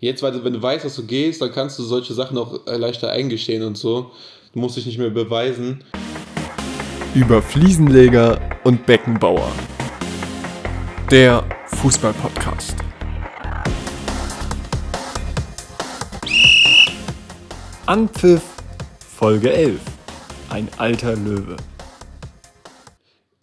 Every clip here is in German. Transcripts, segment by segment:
Jetzt, weil wenn du weißt, dass du gehst, dann kannst du solche Sachen auch äh, leichter eingestehen und so. Du musst dich nicht mehr beweisen. Über Fliesenleger und Beckenbauer. Der Fußballpodcast. Anpfiff Folge 11. Ein alter Löwe.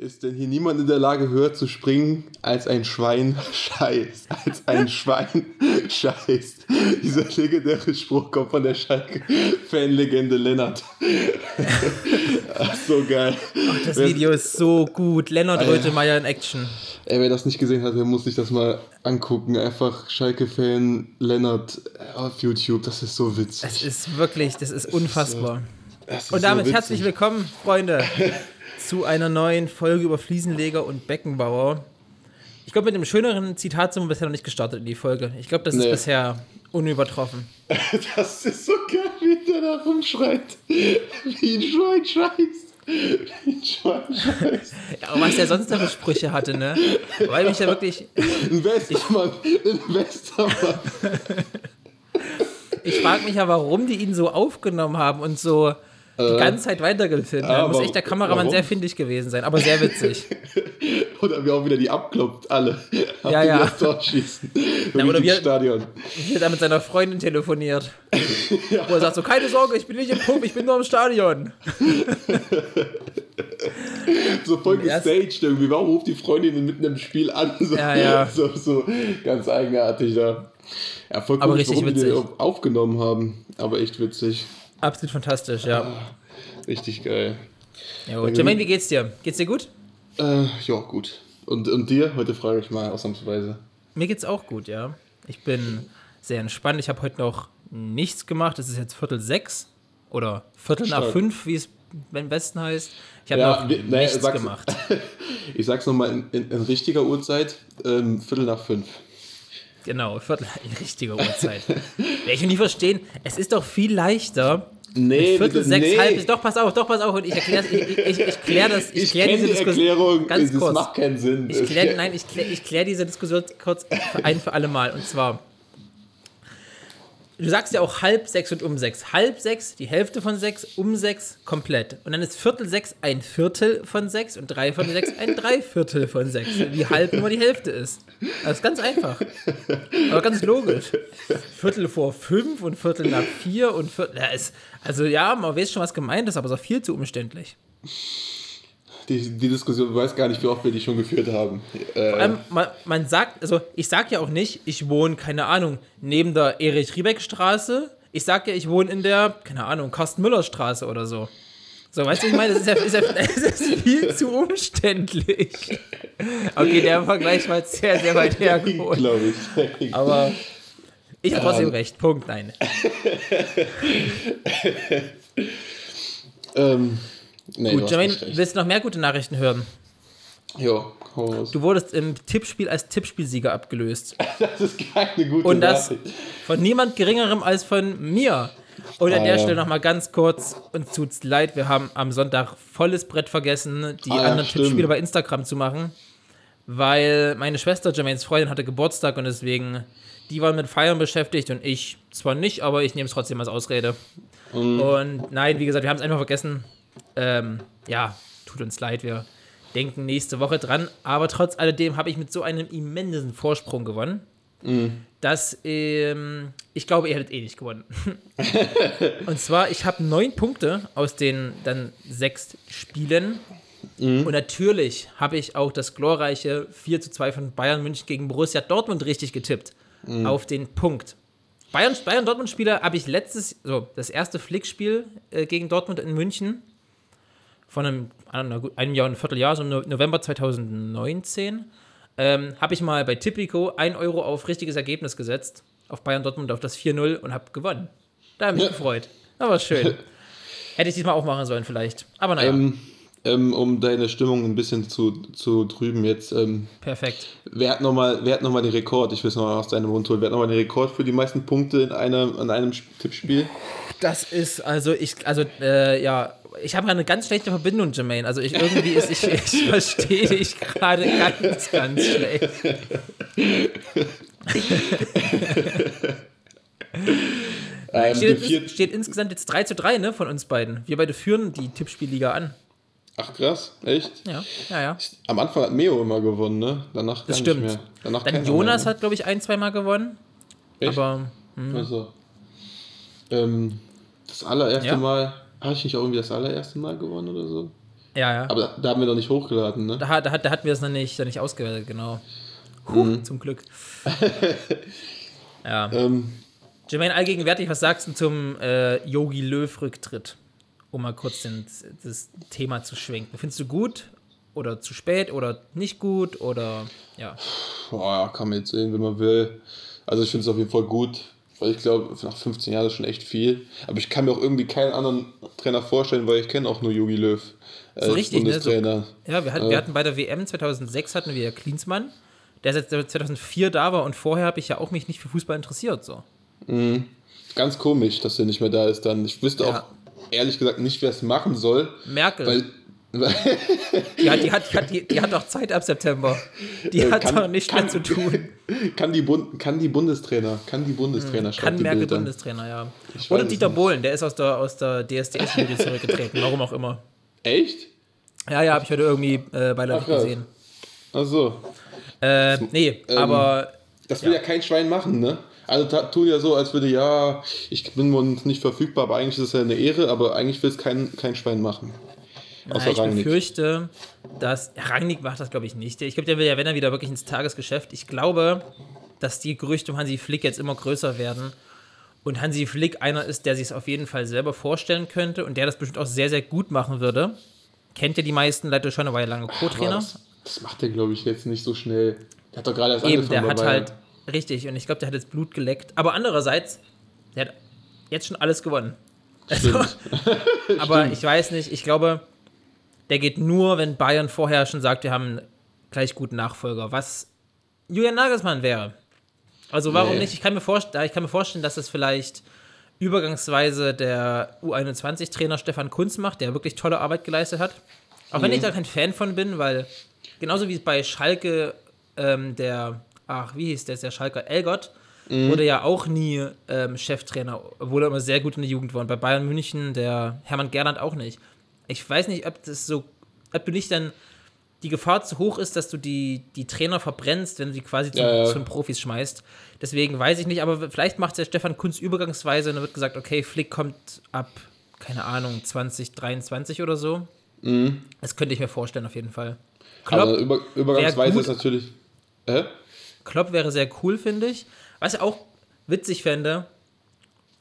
Ist denn hier niemand in der Lage, höher zu springen als ein Schwein scheißt? Als ein Schwein scheißt. Dieser legendäre Spruch kommt von der Schalke-Fanlegende Lennart. Ach, so geil. Ach, das Video ist so gut. Lennart Rötemeyer in Action. Ey, wer das nicht gesehen hat, der muss sich das mal angucken. Einfach Schalke-Fan Lennart auf YouTube. Das ist so witzig. Es ist wirklich, das ist unfassbar. Das ist Und damit so herzlich willkommen, Freunde, zu einer neuen Folge über Fliesenleger und Beckenbauer. Ich glaube, mit einem schöneren Zitat sind wir bisher noch nicht gestartet in die Folge. Ich glaube, das ist Nee. bisher unübertroffen. Das ist so geil, wie der da rumschreit. Wie ein Schwein scheißt. Wie ein Schwein scheißt. Ja, aber was der sonst noch für Sprüche hatte, ne? Weil mich ja wirklich. Ein Westermann. Ein Westermann. Ich frage mich ja, warum die ihn so aufgenommen haben und so die ganze Zeit weitergefilmt. Da muss aber echt der Kameramann warum? sehr findig gewesen sein, aber sehr witzig. Oder wie auch wieder die abkloppt, alle. Ja, die ja. das Tor schießen. Im oder wir- Stadion. Wie er mit seiner Freundin telefoniert. Wo er sagt so, keine Sorge, ich bin nicht im Pub, ich bin nur im Stadion. So voll gestaged irgendwie. Warum ruft die Freundin mitten im Spiel an? So, Ja, ja. so, so ganz eigenartig da. Ja, voll Aber komisch, richtig warum die den witzig. auch aufgenommen haben. Aber echt witzig. Absolut fantastisch, ja. Richtig geil. ja gut. Jermaine, wie geht's dir? Geht's dir gut? Äh, ja, gut. Und, und dir? Heute frage ich mal ausnahmsweise. Mir geht's auch gut, ja. Ich bin sehr entspannt. Ich habe heute noch nichts gemacht. Es ist jetzt Viertel sechs oder Viertel nach Stark. fünf, wie es beim Besten heißt. Ich habe Ja, noch nee, nichts sag's- gemacht. Ich sag's nochmal in, in, in richtiger Uhrzeit. Ähm, Viertel nach fünf. Genau, Viertel in richtiger Uhrzeit. Werde ich nie verstehen. Es ist doch viel leichter. Nee, Viertel das- sechs, nee. halb, doch, pass auf, doch, pass auf. Und ich erkläre ich, ich, ich klär das. Ich, Ich klär diese die Diskussion ganz das kurz. macht keinen Sinn. Ich klär, nein, ich klär, ich klär diese Diskussion kurz ein für alle Mal. Und zwar, du sagst ja auch halb sechs und um sechs. Halb sechs, die Hälfte von sechs, um sechs komplett. Und dann ist Viertel sechs ein Viertel von sechs und drei von sechs ein Dreiviertel von sechs. Wie halb nur die Hälfte ist. Das ist ganz einfach. Aber ganz logisch. Viertel vor fünf und Viertel nach vier und Viertel. Also ja, man weiß schon, was gemeint ist, aber es ist auch viel zu umständlich. Die, die Diskussion, ich weiß gar nicht, wie oft wir die schon geführt haben. Äh, Vor allem, man, man sagt, also ich sag ja auch nicht, ich wohne, keine Ahnung, neben der Erich-Riebeck-Straße. Ich sag ja, ich wohne in der, keine Ahnung, Carsten-Müller-Straße oder so. So, weißt du, ich meine, das ist ja, ist ja das ist viel zu umständlich. Okay, der Vergleich war sehr, sehr weit hergeholt. Glaube ich. Aber ich habe trotzdem Ähm. recht. Punkt, nein. ähm, nee, Gut, Jermaine, willst du noch mehr gute Nachrichten hören? Ja, hau. Du wurdest im Tippspiel als Tippspielsieger abgelöst. Das ist keine gute Und das Nachricht. von niemand Geringerem als von mir. Und an Ah, der ja. Stelle nochmal ganz kurz, uns tut's leid, wir haben am Sonntag volles Brett vergessen, die Ah, ja, anderen stimmt. Tippspiele bei Instagram zu machen, weil meine Schwester, Jermaines Freundin, hatte Geburtstag und deswegen, die waren mit Feiern beschäftigt und ich zwar nicht, aber ich nehme es trotzdem als Ausrede. Mhm. Und nein, wie gesagt, wir haben es einfach vergessen. Ähm, ja, tut uns leid, wir denken nächste Woche dran, aber trotz alledem habe ich mit so einem immensen Vorsprung gewonnen dass ähm, ich glaube, ihr hättet eh nicht gewonnen. und zwar, ich habe neun Punkte aus den dann sechs Spielen. Und natürlich habe ich auch das glorreiche 4 zu 2 von Bayern München gegen Borussia Dortmund richtig getippt. Auf den Punkt. Bayern, Bayern Dortmund Spieler habe ich letztes, so das erste Flickspiel äh, gegen Dortmund in München von einem, einem Jahr und ein Vierteljahr, so im No- November 2019, ähm, habe ich mal bei Tipico 1 Euro auf richtiges Ergebnis gesetzt, auf Bayern Dortmund auf das 4-0 und habe gewonnen. Da habe ich mich gefreut. Das war schön. Hätte ich diesmal auch machen sollen vielleicht. Aber naja, Ähm, ähm, um deine Stimmung ein bisschen zu, zu trüben jetzt, ähm, perfekt. wer hat nochmal noch mal den Rekord? Ich will es nochmal aus deinem Mund holen. Wer hat nochmal den Rekord für die meisten Punkte in einem, in einem Tippspiel? Das ist, also ich, also, äh, ja, ich habe eine ganz schlechte Verbindung, Jermaine. Also ich irgendwie ist, ich, ich verstehe dich gerade ganz, ganz schlecht. Ähm, Steht, vierten- steht insgesamt jetzt 3 zu 3, ne, von uns beiden. Wir beide führen die Tippspielliga an. Ach krass, echt? Ja, ja, ja. Am Anfang hat Meo immer gewonnen, ne? Danach Das stimmt. nicht mehr. Danach Dann Jonas mehr, hat, glaube ich, ein, zweimal gewonnen. ne? Echt? Aber Also, ähm, das allererste Ja. Mal, habe ich nicht auch irgendwie das allererste Mal gewonnen oder so? ja, ja. Aber da, da haben wir doch nicht hochgeladen, ne? Da, da, da hatten wir es noch nicht, noch nicht ausgewertet, genau. Huh, Mhm. Zum Glück. ja. Ähm, Jermaine, allgegenwärtig, was sagst du zum äh, Yogi Löw-Rücktritt? Um mal kurz den, das Thema zu schwenken. Findest du gut oder zu spät oder nicht gut oder ja? boah, kann man jetzt sehen, wenn man will. Also ich finde es auf jeden Fall gut, weil ich glaube, nach 15 Jahren ist schon echt viel. Aber ich kann mir auch irgendwie keinen anderen Trainer vorstellen, weil ich kenne auch nur Jogi Löw als richtig, ne? So- Bundestrainer. Ja, wir hatten, wir hatten bei der WM 2006 hatten wir Klinsmann, der seit 2004 da war und vorher habe ich ja auch mich nicht für Fußball interessiert. So. Ganz komisch, dass er nicht mehr da ist dann. Ich wüsste Ja. auch ehrlich gesagt nicht, wer es machen soll, Merkel, weil, die, hat, die, hat, die, die, hat doch Zeit ab September. Die Äh, hat kann- doch nicht mehr zu tun. kann die, Bund, kann die Bundestrainer, kann die Bundestrainer Hm, Kann Merkel. Bundestrainer, ja. Ich Oder Dieter nicht. Bohlen, der ist aus der, aus der DSDS-Jury zurückgetreten, warum auch immer. Echt? Ja, ja, habe ich heute irgendwie äh, Ach, krass. gesehen. Achso. Äh, nee, Ähm, aber Das will ja. kein Schwein machen, ne? Also tun ja so, als würde, ja, ich bin nicht verfügbar, aber eigentlich ist es ja eine Ehre, aber eigentlich will es kein, kein Schwein machen. Außer na, ich befürchte, dass Rangnick macht das, glaube ich, nicht. Ich glaube, der will ja, wenn er wieder wirklich ins Tagesgeschäft. Ich glaube, dass die Gerüchte um Hansi Flick jetzt immer größer werden. Und Hansi Flick einer ist, der sich es auf jeden Fall selber vorstellen könnte und der das bestimmt auch sehr, sehr gut machen würde. Kennt ja die meisten Leute schon, er war ja lange Co-Trainer. Das, das macht er, glaube ich, jetzt nicht so schnell. Der hat doch gerade erst Eben, der angefangen hat bei halt, richtig, und ich glaube, der hat jetzt Blut geleckt. Aber andererseits, der hat jetzt schon alles gewonnen. Stimmt. Aber ich weiß nicht, ich glaube, der geht nur, wenn Bayern vorher schon sagt, wir haben einen gleich guten Nachfolger, was Julian Nagelsmann wäre. Also warum Nee. nicht? Ich kann, mir vorstellen, ich kann mir vorstellen, dass es vielleicht übergangsweise der U21-Trainer Stefan Kunz macht, der wirklich tolle Arbeit geleistet hat. Auch wenn ich da kein Fan von bin, weil genauso wie bei Schalke ähm, der, ach, wie hieß der, der Schalker, Elgott, wurde ja auch nie ähm, Cheftrainer, obwohl er immer sehr gut in der Jugend war. Und bei Bayern München, der Hermann Gerland auch nicht. Ich weiß nicht, ob das so, ob du nicht dann die Gefahr zu hoch ist, dass du die, die Trainer verbrennst, wenn du die quasi zu, Ja, ja. zu den Profis schmeißt. Deswegen weiß ich nicht, aber vielleicht macht der Stefan Kunz übergangsweise und dann wird gesagt, okay, Flick kommt ab, keine Ahnung, 2023 oder so. Das könnte ich mir vorstellen, auf jeden Fall. Klopp, über, übergangsweise ist natürlich. Hä? Klopp wäre sehr cool, finde ich. Was ich auch witzig fände,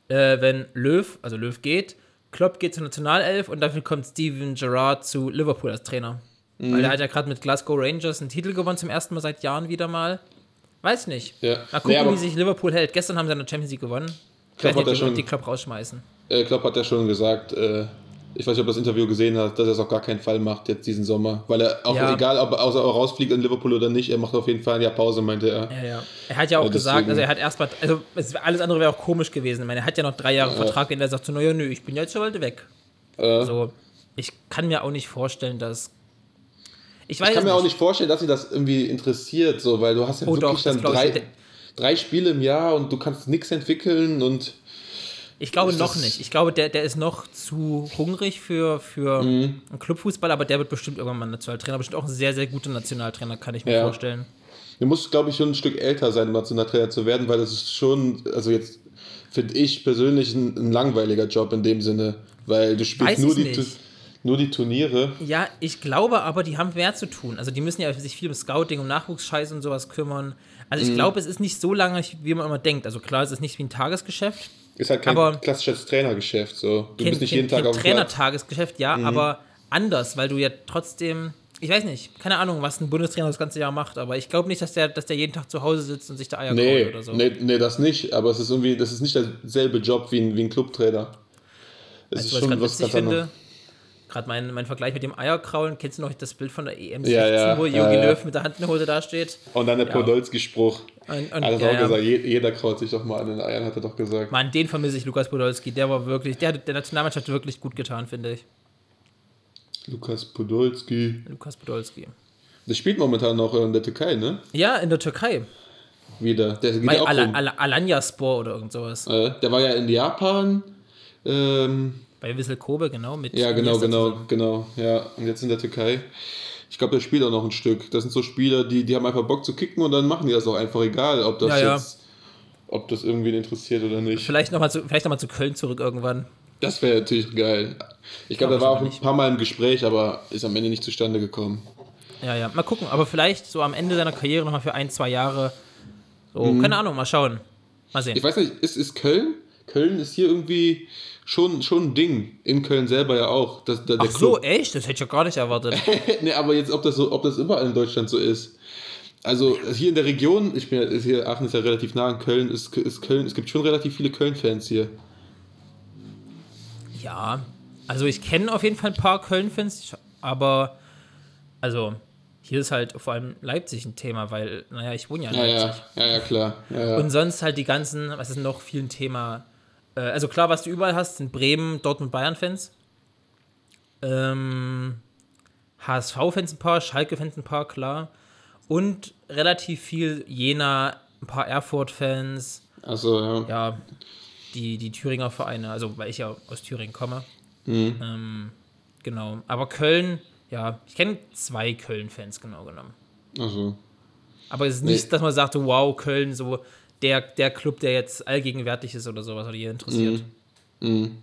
äh, wenn Löw, also Löw geht, Klopp geht zur Nationalelf und dafür kommt Steven Gerrard zu Liverpool als Trainer. Mhm. Weil der hat ja gerade mit Glasgow Rangers einen Titel gewonnen, zum ersten Mal seit Jahren wieder mal. Weiß nicht. Ja. Mal gucken, Nee, wie sich Liverpool hält. Gestern haben sie eine Champions League gewonnen. Klopp weiß hat ja schon- die Klopp rausschmeißen. Äh, Klopp hat ja schon gesagt, äh, ich weiß nicht, ob das Interview gesehen hast, dass er es auf gar keinen Fall macht jetzt diesen Sommer. Weil er auch, Ja. egal ob er er rausfliegt in Liverpool oder nicht, er macht auf jeden Fall ein Jahr Pause, meinte er. Ja, ja. Er hat ja auch Ja, gesagt, also er hat erstmal, also es, alles andere wäre auch komisch gewesen. Ich meine, er hat ja noch drei Jahre Vertrag und er sagt so, naja, nö, ich bin jetzt schon bald weg. Äh, So, ich kann mir auch nicht vorstellen, dass. Ich weiß ich kann mir auch nicht vorstellen, dass ihn das irgendwie interessiert, so, weil du hast ja Oh, wirklich doch, dann drei, Der- drei Spiele im Jahr und du kannst nichts entwickeln und Ich glaube Das noch ist- nicht. Ich glaube, der, der ist noch zu hungrig für, für Mhm. einen Clubfußball, aber der wird bestimmt irgendwann mal Nationaltrainer. Bestimmt auch ein sehr, sehr guter Nationaltrainer, kann ich mir Ja. vorstellen. du musst, glaube ich, schon ein Stück älter sein, um Nationaltrainer zu werden, weil das ist schon, also jetzt finde ich persönlich ein, ein langweiliger Job in dem Sinne, weil du spielst Weiß nur die. Tu- nur die Turniere. Ja, ich glaube aber, die haben mehr zu tun. Also die müssen ja sich viel um Scouting, um Nachwuchsscheiß und sowas kümmern. Also ich Mhm. glaube, es ist nicht so lange, wie man immer denkt. Also klar, es ist nicht wie ein Tagesgeschäft. Ist halt kein Aber- klassisches Trainergeschäft. So. Du Kein, bist nicht kein, jeden Tag auf dem. Trainer-Tagesgeschäft, ja, aber anders, weil du ja trotzdem, ich weiß nicht, keine Ahnung, was ein Bundestrainer das ganze Jahr macht, aber ich glaube nicht, dass der, dass der jeden Tag zu Hause sitzt und sich da Eier Nee, oder so. nee, nee, das nicht. Aber es ist irgendwie, das ist nicht derselbe Job wie ein, wie ein Clubtrainer. Es Weißt ist du, was ich schon was anderes. finde? Gerade mein, mein Vergleich mit dem Eierkraulen. Kennst du noch das Bild von der EM16, Ja, ja, wo Jogi ja. Löw mit der Hand in der Hose dasteht? Und dann der Podolski-Spruch. Und, und, Er hat auch ja. gesagt, je- jeder kraut sich doch mal an den Eiern, hat er doch gesagt. Mann, den vermisse ich, Lukas Podolski. Der war wirklich, der hat der Nationalmannschaft wirklich gut getan, finde ich. Lukas Podolski. Lukas Podolski. Der spielt momentan noch in der Türkei, ne? Ja, in der Türkei. wieder. Der geht Bei auch Ala rum. Ala Alanya Spor oder irgend sowas. Äh, der war ja in Japan. Ähm, Bei Wissel Kobe, genau. Mit ja, genau, genau, zusammen. genau. Ja, und jetzt in der Türkei. Ich glaube, der spielt auch noch ein Stück. Das sind so Spieler, die, die haben einfach Bock zu kicken und dann machen die das auch einfach egal, ob das Ja, ja. jetzt, ob das irgendwen interessiert oder nicht. Vielleicht nochmal zu, vielleicht noch mal zu Köln zurück irgendwann. Das wäre natürlich geil. Ich glaube, Glaub der war auch ein paar Mal im Gespräch, aber ist am Ende nicht zustande gekommen. Ja, ja. Mal gucken. Aber vielleicht so am Ende seiner Karriere nochmal für ein, zwei Jahre. So, Mhm. keine Ahnung, mal schauen. Mal sehen. Ich weiß nicht, ist, ist Köln? Köln ist hier irgendwie schon, schon ein Ding. In Köln selber ja auch. Das, der, der Ach so, Club. echt? Das hätte ich ja gar nicht erwartet. nee, aber jetzt, ob das, so, ob das überall in Deutschland so ist. Also hier in der Region, ich bin ja, hier, Aachen ist ja relativ nah an Köln, ist, ist Köln, es gibt schon relativ viele Köln-Fans hier. Ja, also ich kenne auf jeden Fall ein paar Köln-Fans, aber also hier ist halt vor allem Leipzig ein Thema, weil, naja, ich wohne ja in Ja, Leipzig. ja, ja, ja, klar. Ja, ja. Und sonst halt die ganzen, was ist noch viel ein Thema? Äh, also klar, was du überall hast, sind Bremen, Dortmund, Bayern-Fans. Ähm, HSV-Fans ein paar, Schalke-Fans ein paar, klar. Und relativ viel Jena, ein paar Erfurt-Fans, Also, ja. ja, die, die Thüringer Vereine, also weil ich ja aus Thüringen komme. Mhm. Ähm, genau. Aber Köln, ja, ich kenne zwei Köln-Fans genau genommen. Also. Aber es ist Nee. nicht, dass man sagt, wow, Köln, so der, der Club, der jetzt allgegenwärtig ist oder sowas, oder hier interessiert. Mhm.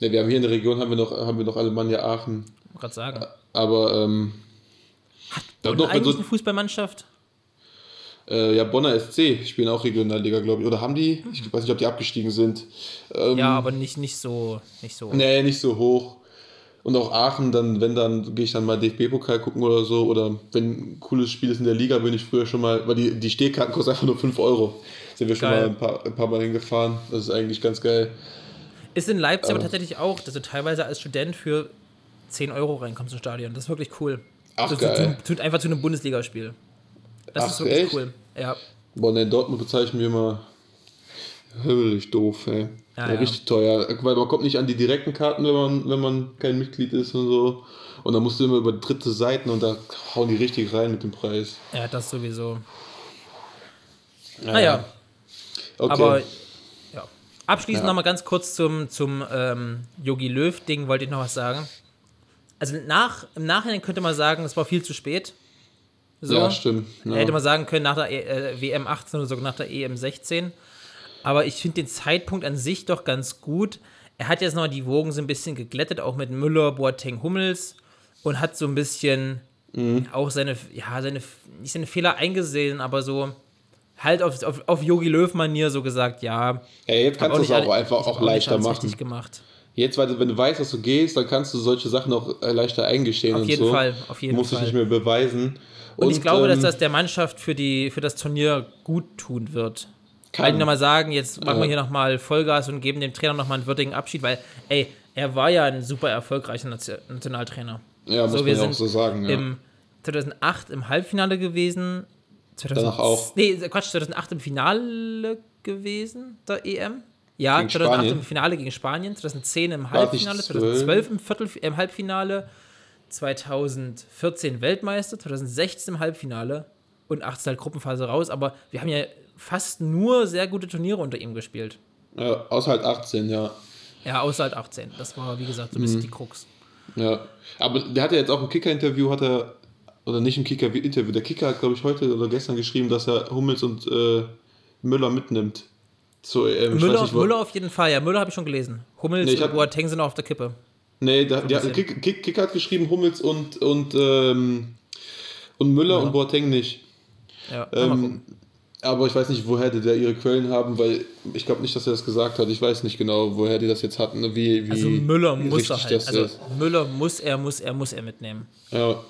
Ja, wir haben hier in der Region haben wir noch, haben wir noch Alemannia Aachen. Ich gerade sagen. Aber ähm, da Und noch, eigentlich so, eine Fußballmannschaft? äh, ja, Bonner SC spielen auch Regionalliga, glaube ich. Oder haben die? Ich weiß nicht, ob die abgestiegen sind. Ähm, Ja, aber nicht, nicht so, nicht so. Nee, nicht so hoch. Und auch Aachen, dann, wenn dann, gehe ich dann mal DFB-Pokal gucken oder so. Oder wenn ein cooles Spiel ist in der Liga, bin ich früher schon mal, weil die, die Stehkarten kosten einfach nur 5 Euro. Sind wir schon Geil. mal ein paar, ein paar Mal hingefahren. Das ist eigentlich ganz geil. Ist in Leipzig aber Aber- tatsächlich auch, dass du teilweise als Student für 10 Euro reinkommst ins Stadion. Das ist wirklich cool. Ach, das geil. Tut, tut einfach zu einem Bundesligaspiel. Das Ach, ist wirklich echt? cool. Ja. Boah, ne, Dortmund bezeichnen wir immer höllisch doof, ey. Ja, Ja, ja. Richtig teuer. Weil man kommt nicht an die direkten Karten, wenn man, wenn man kein Mitglied ist und so. Und dann musst du immer über dritte Seiten und da hauen die richtig rein mit dem Preis. Ja, das sowieso. Ja, Naja, Okay. aber ja. Abschließend Ja. noch mal ganz kurz zum, zum ähm, Yogi Löw-Ding wollte ich noch was sagen. Also nach, im Nachhinein könnte man sagen, es war viel zu spät. So. Ja, stimmt. Ja. Hätte man sagen können, nach der äh, WM 18 oder sogar nach der EM 16. Aber ich finde den Zeitpunkt an sich doch ganz gut. Er hat jetzt noch die Wogen so ein bisschen geglättet, auch mit Müller, Boateng, Hummels und hat so ein bisschen Mhm. auch seine, ja, seine, nicht seine Fehler eingesehen, aber so halt auf, auf, auf Yogi Löw-Manier so gesagt, ja. Ja, jetzt kannst du es auch einfach auch leichter machen. richtig gemacht. Jetzt, weil du, wenn du weißt, dass du gehst, dann kannst du solche Sachen auch äh, leichter eingestehen Auf und jeden so. Fall, auf jeden du musst Fall. dich nicht mehr beweisen. Und, ich glaube, dass ähm, das der Mannschaft für, die, für das Turnier gut tun wird. Kann. Ich nochmal sagen, jetzt machen wir hier nochmal Vollgas und geben dem Trainer nochmal einen würdigen Abschied, weil, ey, er war ja ein super erfolgreicher Nation- Nationaltrainer. Ja, muss so, man ja auch so sagen. Ja. Im 2008 im Halbfinale gewesen. 2000, Danach auch. Nee, Quatsch, 2008 im Finale gewesen, der EM. Ja, Gegen 2008 Spanien. im Finale gegen Spanien, 2010 im Halbfinale, nicht 2012 im, Viertel, im Halbfinale, 2014 Weltmeister, 2016 im Halbfinale und 18 halt Gruppenphase raus. Aber wir haben ja fast nur sehr gute Turniere unter ihm gespielt. ja, außer halt 18, ja. Ja, außer halt 18. Das war, wie gesagt, so ein Mhm. bisschen die Krux. Ja. Aber der hatte jetzt auch im Kicker-Interview, hat er, oder nicht im Kicker-Interview, der Kicker hat, glaube ich, heute oder gestern geschrieben, dass er Hummels und äh, Müller mitnimmt. Zur EM. Ich Müller, nicht, Müller auf jeden Fall, ja, Müller habe ich schon gelesen. Hummels Nee, und hab- Boateng sind auf der Kippe. Nee, der, der. Kick, Kick, Kicker hat geschrieben, Hummels und, und, ähm, und Müller und Boateng nicht. Ja, Ähm. Aber ich weiß nicht, woher die da ihre Quellen haben, weil ich glaube nicht, dass er das gesagt hat. Ich weiß nicht genau, woher die das jetzt hatten, wie, wie Also Müller muss er halt. Also ist. Müller muss er, muss er, muss er mitnehmen. Ja.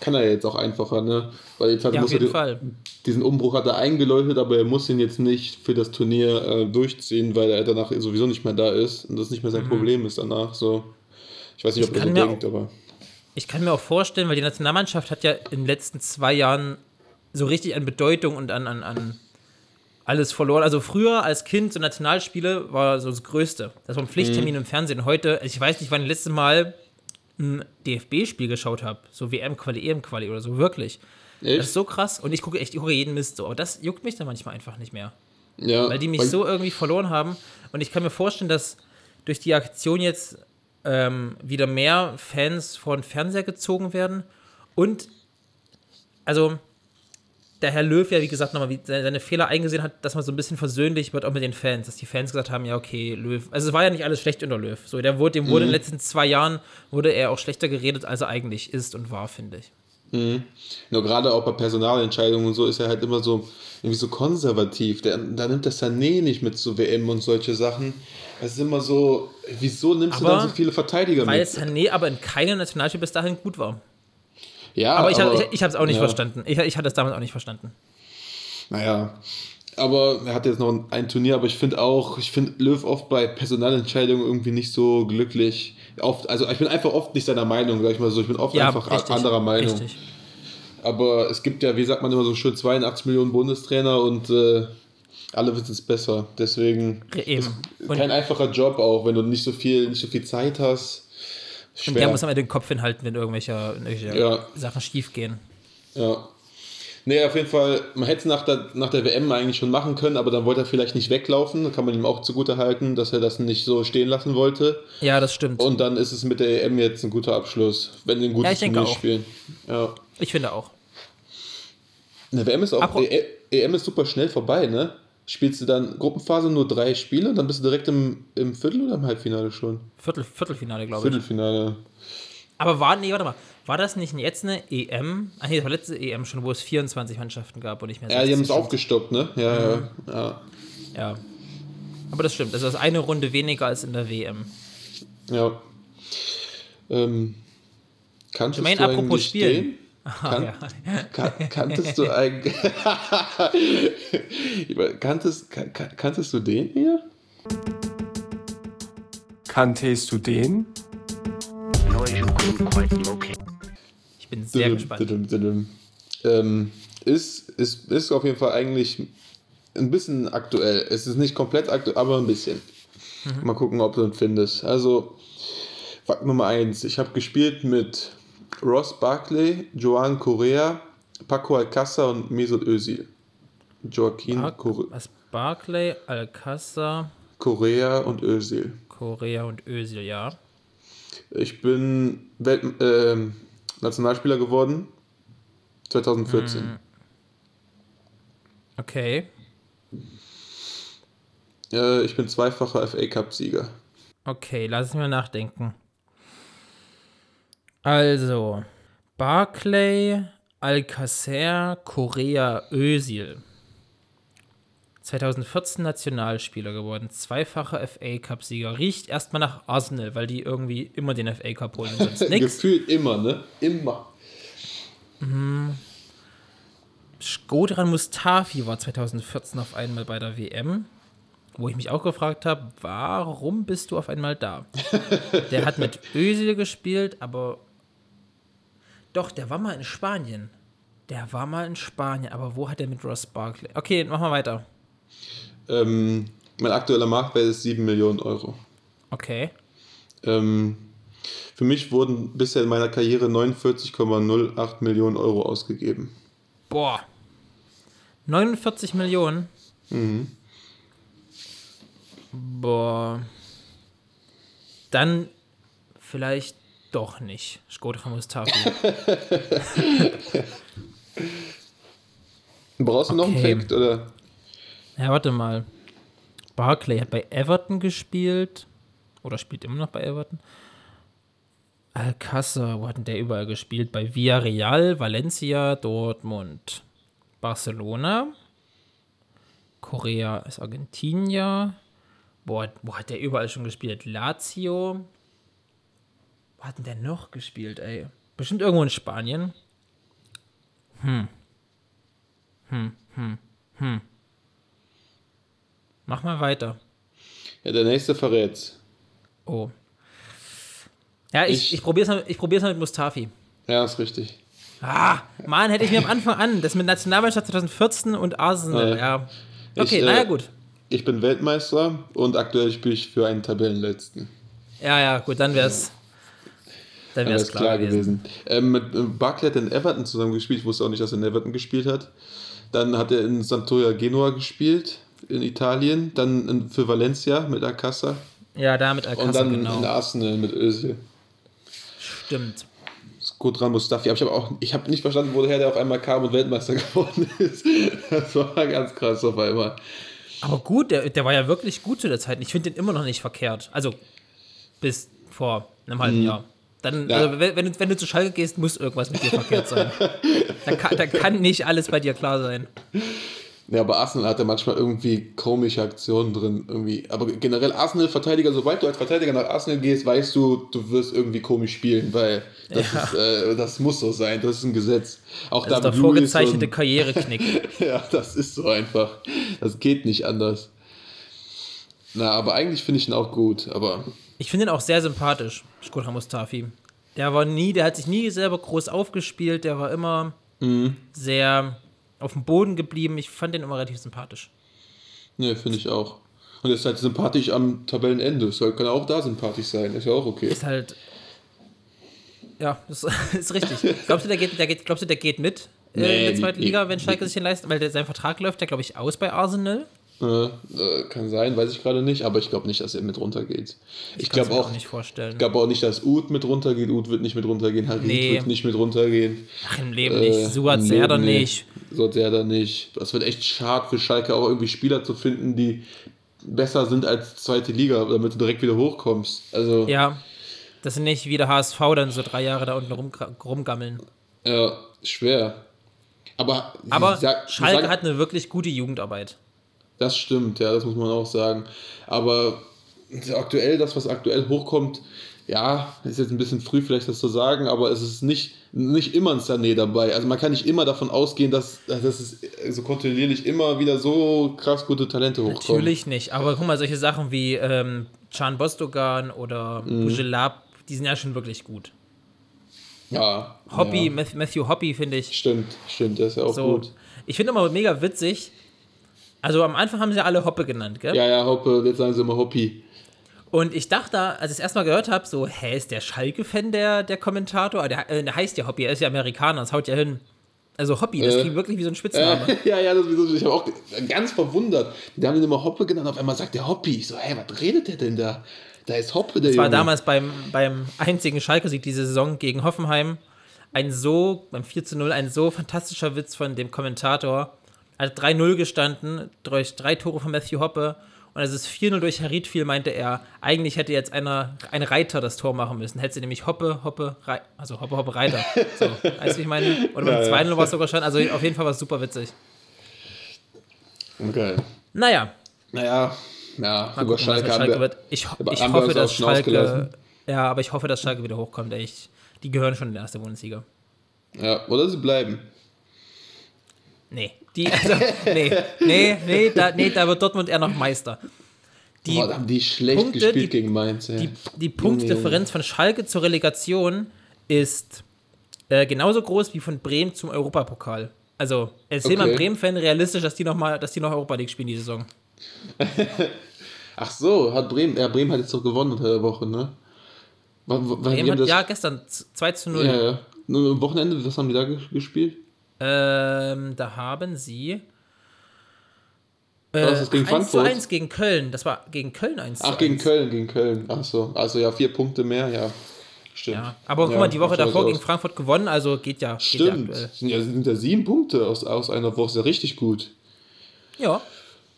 Kann er jetzt auch einfacher, ne? Weil jetzt hat, Ja, auf muss er den, Fall. diesen Umbruch hat er eingeläutet, aber er muss ihn jetzt nicht für das Turnier äh, durchziehen, weil er danach sowieso nicht mehr da ist und das nicht mehr sein Problem ist danach. So. Ich weiß nicht, ob Mhm. Ich er so denkt, aber. Ich kann mir auch vorstellen, weil die Nationalmannschaft hat ja in den letzten zwei Jahren so richtig an Bedeutung und an, an, an alles verloren. Also früher als Kind so Nationalspiele war so das Größte. Das war ein Pflichttermin Mhm. im Fernsehen. Heute, ich weiß nicht, wann ich das letzte Mal ein DFB-Spiel geschaut habe. So WM-Quali, EM-Quali oder so, wirklich. Echt? Das ist so krass. Und ich gucke echt, ich gucke jeden Mist so. Aber das juckt mich dann manchmal einfach nicht mehr. Ja, Weil die mich so irgendwie verloren haben. Und ich kann mir vorstellen, dass durch die Aktion jetzt ähm, wieder mehr Fans vor den Fernseher gezogen werden. Und also der Herr Löw ja, wie gesagt, nochmal seine, Fehler eingesehen hat, dass man so ein bisschen versöhnlich wird auch mit den Fans, dass die Fans gesagt haben, ja, okay, Löw. Also es war ja nicht alles schlecht unter Löw. So, der wurde, dem wurde in den letzten zwei Jahren wurde er auch schlechter geredet, als er eigentlich ist und war, finde ich. Nur gerade auch bei Personalentscheidungen und so ist er halt immer so irgendwie so konservativ. Der, da nimmt der Sané nicht mit zu WM und solche Sachen. Es ist immer so, wieso nimmst du Aber dann so viele Verteidiger Weil mit? Sané aber in keinem Nationalspiel bis dahin gut war. Ja, Aber ich, ich, ich habe es auch nicht ja. verstanden. Ich, ich hatte es damals auch nicht verstanden. Naja, aber er hat jetzt noch ein Turnier, aber ich finde auch, ich finde Löw oft bei Personalentscheidungen irgendwie nicht so glücklich. Oft, also ich bin einfach oft nicht seiner Meinung, sag ich mal so. Ich bin oft einfach a- richtig, anderer Meinung. Richtig. Aber es gibt ja, wie sagt man immer so schön, 82 Millionen Bundestrainer und äh, alle wissen es besser. Deswegen Eben. Kein einfacher Job auch, wenn du nicht so viel, nicht so viel Zeit hast. Und der Schwer. muss Ende den Kopf hinhalten, wenn irgendwelche, irgendwelche Ja. Sachen schief gehen. Ja. Nee, auf jeden Fall, man hätte es nach der, nach der WM eigentlich schon machen können, aber dann wollte er vielleicht nicht weglaufen. Da kann man ihm auch zugute halten, dass er das nicht so stehen lassen wollte. Ja, das stimmt. Und dann ist es mit der EM jetzt ein guter Abschluss, wenn sie ein Ja, gutes ich denke Turnier spielen. Ja. ich finde auch. Eine WM ist auch, Apro- EM ist super schnell vorbei, ne? Spielst du dann Gruppenphase nur drei Spiele und dann bist du direkt im, im Viertel oder im Halbfinale schon? Viertel, Viertelfinale, glaube ich. Viertelfinale. Aber war, nee, warte mal, war das nicht jetzt eine EM? Ach nee, das war letzte EM schon, wo es 24 Mannschaften gab und nicht mehr Ja, die haben es 60. aufgestockt, ne? Ja, Mhm. ja, ja. Ja. Aber das stimmt, das ist eine Runde weniger als in der WM. ja. Ähm, kanntest Jermaine, du apropos Spielen. Kan ja. kan kanntest du eigentlich. kanntest, kan kan- kanntest du den hier? Kanntest du den? Ich bin sehr Dudum, gespannt. dudum, dudum. Ähm, ist, ist, ist auf jeden Fall eigentlich ein bisschen aktuell. Es ist nicht komplett aktuell, aber ein bisschen. Mhm. Mal gucken, ob du ihn findest. Also, Fakt Nummer 1. Ich habe gespielt mit Ross Barkley, Joan Correa, Paco Alcázar und Mesut Özil. Joaquin Bar Cor was Barclay, Alcázar, Correa und Özil. Korea und Özil, ja. Ich bin Welt ähm, Nationalspieler geworden 2014. Mhm. Okay. Äh, ich bin zweifacher FA Cup-Sieger. Okay, lass es mir nachdenken. Also, Barclay, Alcacer, Korea, Özil. 2014 Nationalspieler geworden, zweifacher FA Cup-Sieger. Riecht erstmal nach Arsenal, weil die irgendwie immer den FA Cup holen und sonst nichts. Gefühlt immer, ne? Immer. Skodran Mustafi war 2014 auf einmal bei der WM, wo ich mich auch gefragt habe, warum bist du auf einmal da? Der hat mit Özil gespielt, aber doch, der war mal in Spanien. Der war mal in Spanien, aber wo hat er mit Ross Barkley? Okay, machen wir weiter. Ähm, mein aktueller Marktwert ist 7 Millionen Euro. Okay. Ähm, für mich wurden bisher in meiner Karriere 49,08 Millionen Euro ausgegeben. Boah. 49 Millionen. Boah. Dann vielleicht doch nicht. Skodran Mustafi. Brauchst du noch einen Okay. Fact? Oder? Ja, warte mal. Barclay hat bei Everton gespielt. Oder spielt immer noch bei Everton. Alcázar, wo hat denn der überall gespielt? Bei Villarreal, Valencia, Dortmund, Barcelona. Korea ist Argentinier. Boah, wo hat der überall schon gespielt? Lazio. Wo hat denn der noch gespielt, ey? Bestimmt irgendwo in Spanien. Mach mal weiter. Ja, der nächste verrät's. Oh. Ja, ich, Ich- ich, probier's mal, ich probier's mal mit Mustafi. Ja, ist richtig. Ah, Mann, hätte ich mir am Anfang an. Das mit Nationalmannschaft 2014 und Arsenal, Äh, ja. Okay, ich, äh, naja, gut. Ich bin Weltmeister und aktuell spiele ich für einen Tabellenletzten. Ja, ja, gut, dann wär's. Dann wäre es ist klar, gewesen. Ähm, mit äh, Barkley hat in Everton zusammen gespielt. Ich wusste auch nicht, dass er in Everton gespielt hat. Dann hat er in Sampdoria Genua gespielt, in Italien. Dann in, für Valencia mit Alcázar. Ja, da mit Und Alcázar, dann in genau. Arsenal mit Özil. Stimmt. Skodran Mustafi. Aber ich habe auch ich hab nicht verstanden, woher der auf einmal kam und Weltmeister geworden ist. Das war ganz krass auf einmal. Aber gut, der, der war ja wirklich gut zu der Zeit. Ich finde den immer noch nicht verkehrt. Also bis vor einem halben Jahr. Dann. Ja. also, wenn, du, wenn du zu Schalke gehst, muss irgendwas mit dir verkehrt sein. da, kann, da kann nicht alles bei dir klar sein. Ja, aber Arsenal hat ja manchmal irgendwie komische Aktionen drin. Irgendwie. Aber generell Arsenal-Verteidiger, sobald du als Verteidiger nach Arsenal gehst, weißt du, du wirst irgendwie komisch spielen, weil das, Ja. ist, äh, das muss so sein, das ist ein Gesetz. Auch Das ist der vorgezeichnete und- Karriereknick. Ja, das ist so einfach. Das geht nicht anders. Na, aber eigentlich finde ich ihn auch gut, aber Ich finde ihn auch sehr sympathisch, Skodra Mustafi. Der war nie, der hat sich nie selber groß aufgespielt, der war immer Mhm. sehr auf dem Boden geblieben. Ich fand den immer relativ sympathisch. ne, finde ich auch. Und er ist halt sympathisch am Tabellenende. Soll, kann auch da sympathisch sein, ist ja auch okay. Ist halt. Ja, das ist richtig. Glaubst du, der geht, der geht, glaubst du, der geht mit äh, Nee, in der zweiten nee, Liga, nee. wenn Schalke sich den leistet? Weil der, sein Vertrag läuft ja, glaube ich, aus bei Arsenal. Äh, äh, kann sein, weiß ich gerade nicht, aber ich glaube nicht, dass er mit runtergeht. Ich, kann's glaube mir auch, nicht vorstellen. ich glaube auch nicht, dass Uth mit runtergeht. Uth wird nicht mit runtergehen. Harit Nee. wird nicht mit runtergehen. Ach, im Leben Äh, nicht. Suat Serda nicht. So Serda nicht. Das wird echt schade für Schalke, auch irgendwie Spieler zu finden, die besser sind als zweite Liga, damit du direkt wieder hochkommst. Also, Ja, das sind nicht wie der HSV dann so drei Jahre da unten rum, rumgammeln. ja, schwer. Aber, Aber sag- Schalke sagen- hat eine wirklich gute Jugendarbeit. Das stimmt, ja, das muss man auch sagen. Aber aktuell, das, was aktuell hochkommt, ja, ist jetzt ein bisschen früh vielleicht das zu sagen, aber es ist nicht, nicht immer ein Sané dabei. Also man kann nicht immer davon ausgehen, dass, dass es so kontinuierlich immer wieder so krass gute Talente hochkommen. Natürlich nicht. Aber guck mal, solche Sachen wie ähm, Can Bostogan oder Mhm. Bujelab, die sind ja schon wirklich gut. Ja. Hobby, ja. Matthew Hobby, finde ich. Stimmt, stimmt, der ist ja auch So. gut. Ich finde immer mega witzig. Also am Anfang haben sie alle Hoppe genannt, gell? Ja, ja, Hoppe, jetzt sagen sie immer Hoppi. Und ich dachte, als ich es erstmal gehört habe, so, hä, ist der Schalke-Fan der, der Kommentator? Der, äh, der heißt ja Hobby, er ist ja Amerikaner, das haut ja hin. Also Hobby, das Äh, klingt wirklich wie so ein Spitzname. Äh, ja, ja, das ist so, ich habe auch ganz verwundert. Die haben ihn immer Hoppe genannt, auf einmal sagt der Hoppi. Ich so, hey, was redet der denn da? Da ist Hoppe, der Das war Junge. damals beim, beim einzigen Schalke-Sieg diese Saison gegen Hoffenheim ein so, beim 4 zu 0, ein so fantastischer Witz von dem Kommentator. Hat 3-0 gestanden, durch drei Tore von Matthew Hoppe. Und als es 4-0 durch Harit fiel, meinte er, eigentlich hätte jetzt einer, ein Reiter das Tor machen müssen. Hätte sie nämlich Hoppe, Hoppe, Rei also Hoppe, Hoppe, Reiter. So, weißt du, wie ich meine? Oder beim Ja, ja. 2-0 war es sogar schon. Also auf jeden Fall war es super witzig. Okay. Naja, Naja, ja, Mal über gucken, Schalke Schalke wir, wird. Ich, ich hoffe, dass Schalke. Ja, aber ich hoffe, dass Schalke wieder hochkommt. Ich, die gehören schon in die erste Bundesliga. Ja, oder sie bleiben. Nee. Die, also, nee, nee, nee, da, nee, da wird Dortmund eher noch Meister. Die, Boah, haben die schlecht Punkte, gespielt die- gegen Mainz. Ey. die, die Punktdifferenz von Schalke zur Relegation ist äh, genauso groß wie von Bremen zum Europapokal. Also, erzähl mal Okay. Bremen-Fan realistisch, dass die noch mal, dass die noch Europa League spielen die Saison. Ach so, hat Bremen, ja, Bremen hat jetzt doch gewonnen unter der Woche, ne? Die Bremen hat, ja, gestern z- 2 zu 0. ja, ja. Nur am Wochenende, was haben die da ge- gespielt? Ähm, da haben sie. War das das gegen 1 zu Frankfurt? 1 gegen Köln. Das war gegen Köln 1 zu Ach, gegen 1. Köln, gegen Köln. Ach so, also ja, vier Punkte mehr, ja. Stimmt. Ja, aber guck Ja, mal, die Woche davor gegen. Frankfurt gewonnen, also geht ja, geht ja Stimmt. Sind ja, sind ja sieben Punkte aus, aus einer Woche, ist ja richtig gut. Ja.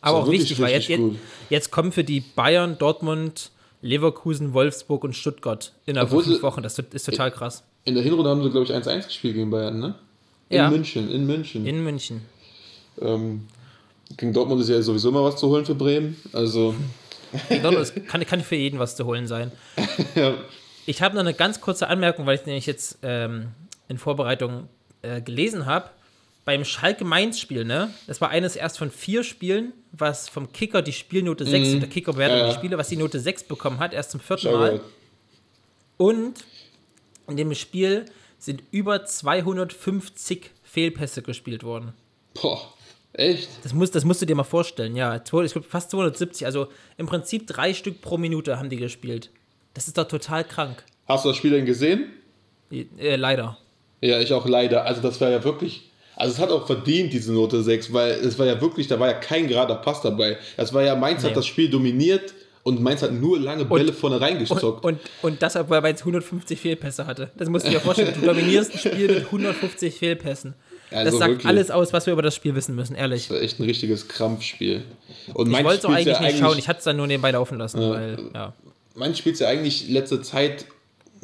Aber auch wichtig, weil jetzt, jetzt, jetzt kommen für die Bayern, Dortmund, Leverkusen, Wolfsburg und Stuttgart innerhalb von fünf Wochen. Das ist total krass. In der Hinrunde haben sie, glaube ich, 1-1 gespielt gegen Bayern, ne? In Ja. München, in München. In München. ähm, gegen Dortmund ist ja sowieso immer was zu holen für Bremen. Also, Dortmund kann, kann für jeden was zu holen sein. ja. Ich habe noch eine ganz kurze Anmerkung, weil ich nämlich jetzt ähm, in Vorbereitung äh, gelesen habe. Beim Schalke-Mainz-Spiel, ne? Das war eines erst von vier Spielen, was vom Kicker die Spielnote 6, der Kicker bewertet Ja, ja. die Spiele, was die Note 6 bekommen hat, erst zum vierten Schau Mal. mal. Und in dem Spiel sind über 250 Fehlpässe gespielt worden. Boah, echt? Das, muss, das musst du dir mal vorstellen, ja. Ich glaube fast 270, also im Prinzip drei Stück pro Minute haben die gespielt. Das ist doch total krank. Hast du das Spiel denn gesehen? Äh, leider. Ja, ich auch leider. Also das war ja wirklich. Also es hat auch verdient, diese Note 6, weil es war ja wirklich, da war ja kein gerader Pass dabei. Das war ja, Mainz Nee. hat das Spiel dominiert und Mainz hat nur lange Bälle vorne Und, reingezockt. und, und das, obwohl er jetzt 150 Fehlpässe hatte. Das musst du dir vorstellen. Du dominierst ein Spiel mit 150 Fehlpässen. Also das sagt wirklich. alles aus, was wir über das Spiel wissen müssen, ehrlich. Das war echt ein richtiges Krampfspiel. Und Ich Mainz wollte es auch eigentlich ja nicht schauen. Ich hatte es dann nur nebenbei laufen lassen, weil, ja. Mainz spielt ja eigentlich letzte Zeit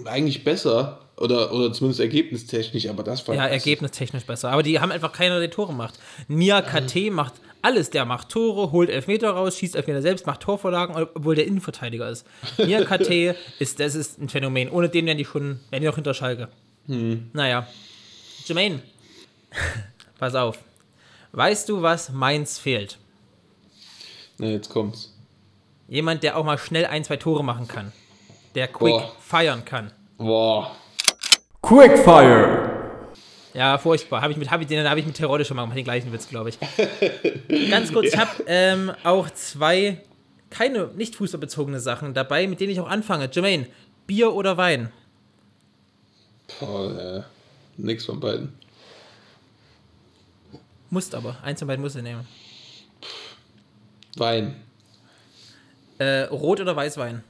eigentlich besser oder, oder zumindest ergebnistechnisch, aber das war Ja, das- ergebnistechnisch besser. Aber die haben einfach keiner, der Tore macht. Nia KT macht alles. Der macht Tore, holt Elfmeter raus, schießt Elfmeter selbst, macht Torvorlagen, obwohl der Innenverteidiger ist. Nia KT ist, das ist ein Phänomen. Ohne den wären die schon, wären die noch hinter Schalke. Naja. Jermaine, pass auf. Weißt du, was Mainz fehlt? Na, jetzt kommt's. Jemand, der auch mal schnell ein, zwei Tore machen kann. Der quick Boah. feiern kann. Boah. Quickfire. Ja, furchtbar. Hab ich mit, hab ich, den habe ich mit Terodde schon mal gemacht, den gleichen Witz, glaube ich. Ganz kurz, ich habe ähm, auch zwei, keine nicht fußballbezogene Sachen dabei, mit denen ich auch anfange. Jermaine, Bier oder Wein? Boah, äh, nix von beiden. Musst aber. Eins von beiden musst du nehmen. Wein. Äh, Rot oder Weißwein?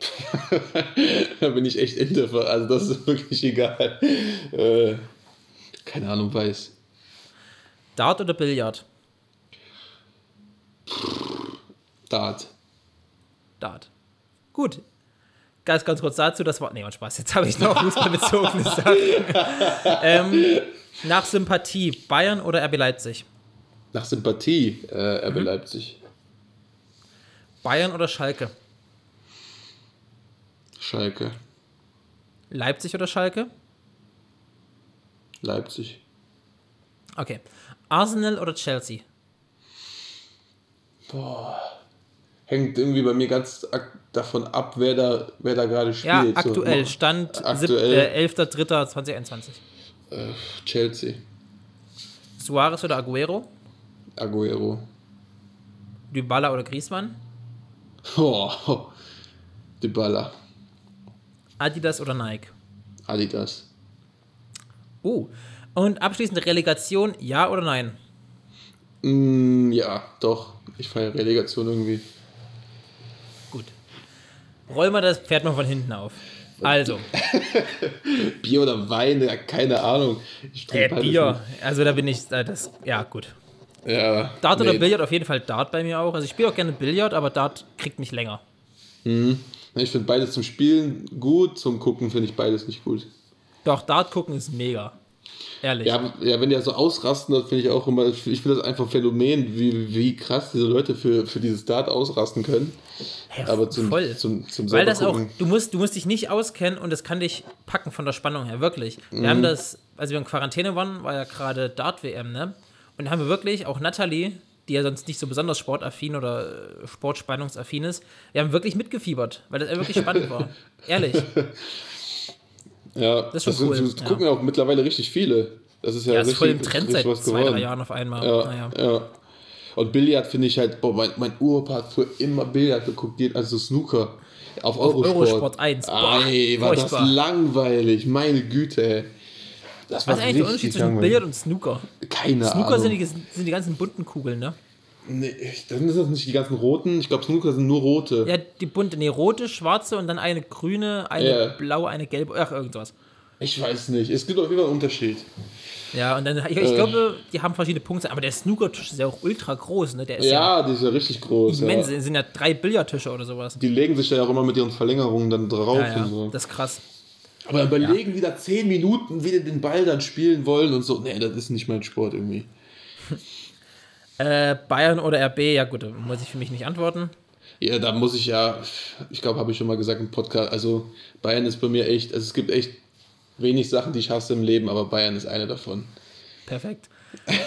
da bin ich echt in der Also das ist wirklich egal. Äh, keine Ahnung, weiß. Dart oder Billard? Dart. Dart. Gut. Ganz, ganz kurz dazu, das war. Nee, und Spaß, jetzt habe ich noch fußballbezogene Sachen. ähm, nach Sympathie, Bayern oder RB Leipzig? Nach Sympathie, äh, RB Mhm. Leipzig. Bayern oder Schalke? Schalke. Leipzig oder Schalke? Leipzig. Okay. Arsenal oder Chelsea? Hängt irgendwie bei mir ganz davon ab, wer da, wer da gerade spielt. Ja, So, aktuell. Stand Aktuell. Äh, 11.03.2021. Chelsea. Suarez oder Aguero? Aguero. Dybala oder Griezmann? Oh, Dybala. Adidas oder Nike? Adidas. Oh. Und abschließend Relegation, ja oder nein? Mm, ja, doch. Ich feiere Relegation irgendwie. Gut. Rollen wir das Pferd mal von hinten auf. Also, Bier oder Wein, ja, keine Ahnung. Ich äh, Bier. Also da bin ich, äh, das, ja gut. Ja, Dart oder nee. Billard? Auf jeden Fall Dart bei mir auch. Also ich spiele auch gerne Billard, aber Dart kriegt mich länger. Ich finde beides zum Spielen gut, zum Gucken finde ich beides nicht gut. Doch, Dart gucken ist mega. Ehrlich. Ja, ja wenn die ja so ausrasten, das finde ich auch immer, ich finde das einfach ein Phänomen, wie, wie krass diese Leute für, für dieses Dart ausrasten können. Ja, Aber zum, voll. zum, zum Weil das auch, du musst, du musst dich nicht auskennen und das kann dich packen von der Spannung her, wirklich. Wir Mhm. haben das, als wir in Quarantäne waren, war ja gerade Dart-WM, ne? Und da haben wir wirklich, auch Nathalie, die ja sonst nicht so besonders sportaffin oder äh, sportspannungsaffin ist, wir haben wirklich mitgefiebert, weil das wirklich spannend war. Ehrlich. Ja, ist schon das, sind, cool, das ja. gucken ja auch mittlerweile richtig viele. Das ist ja, Ja, ist richtig, voll im Trend seit zwei, geworden. drei Jahren auf einmal. Ja, Naja. ja. Und Billard finde ich halt, boah, mein, mein Uropa hat früher immer Billard geguckt, geht also Snooker. Auf Eurosport. Eurosport 1, boah, Ey, war furchtbar. das langweilig, meine Güte, ey. Das war Was ist eigentlich der Unterschied zwischen. Billard und Snooker? Keine Snooker Ahnung. sind die, sind die ganzen bunten Kugeln, ne? Nee, dann sind das nicht die ganzen roten. Ich glaube, Snooker sind nur rote. Ja, die bunte, nee, rote, schwarze und dann eine grüne, eine Ja. blaue, eine gelbe, ach, irgendwas. Ich weiß nicht. Es gibt auf jeden Fall einen Unterschied. Ja, und dann, ich, ich glaube, die haben verschiedene Punkte, aber der Snookertisch ist ja auch ultra groß, ne? Der ist ja, Ja, die ist ja richtig groß. immens, Ja. sind ja drei Billardtische oder sowas. Die legen sich da ja auch immer mit ihren Verlängerungen dann drauf Ja, ja, und so. das ist krass. Aber überlegen die da 10 Minuten, wie die den Ball dann spielen wollen und so. Nee, das ist nicht mein Sport irgendwie. Äh, Bayern oder RB, ja gut, da muss ich für mich nicht antworten. Ja, da muss ich ja, ich glaube, habe ich schon mal gesagt im Podcast, also Bayern ist bei mir echt, also es gibt echt wenig Sachen, die ich hasse im Leben, aber Bayern ist eine davon. Perfekt.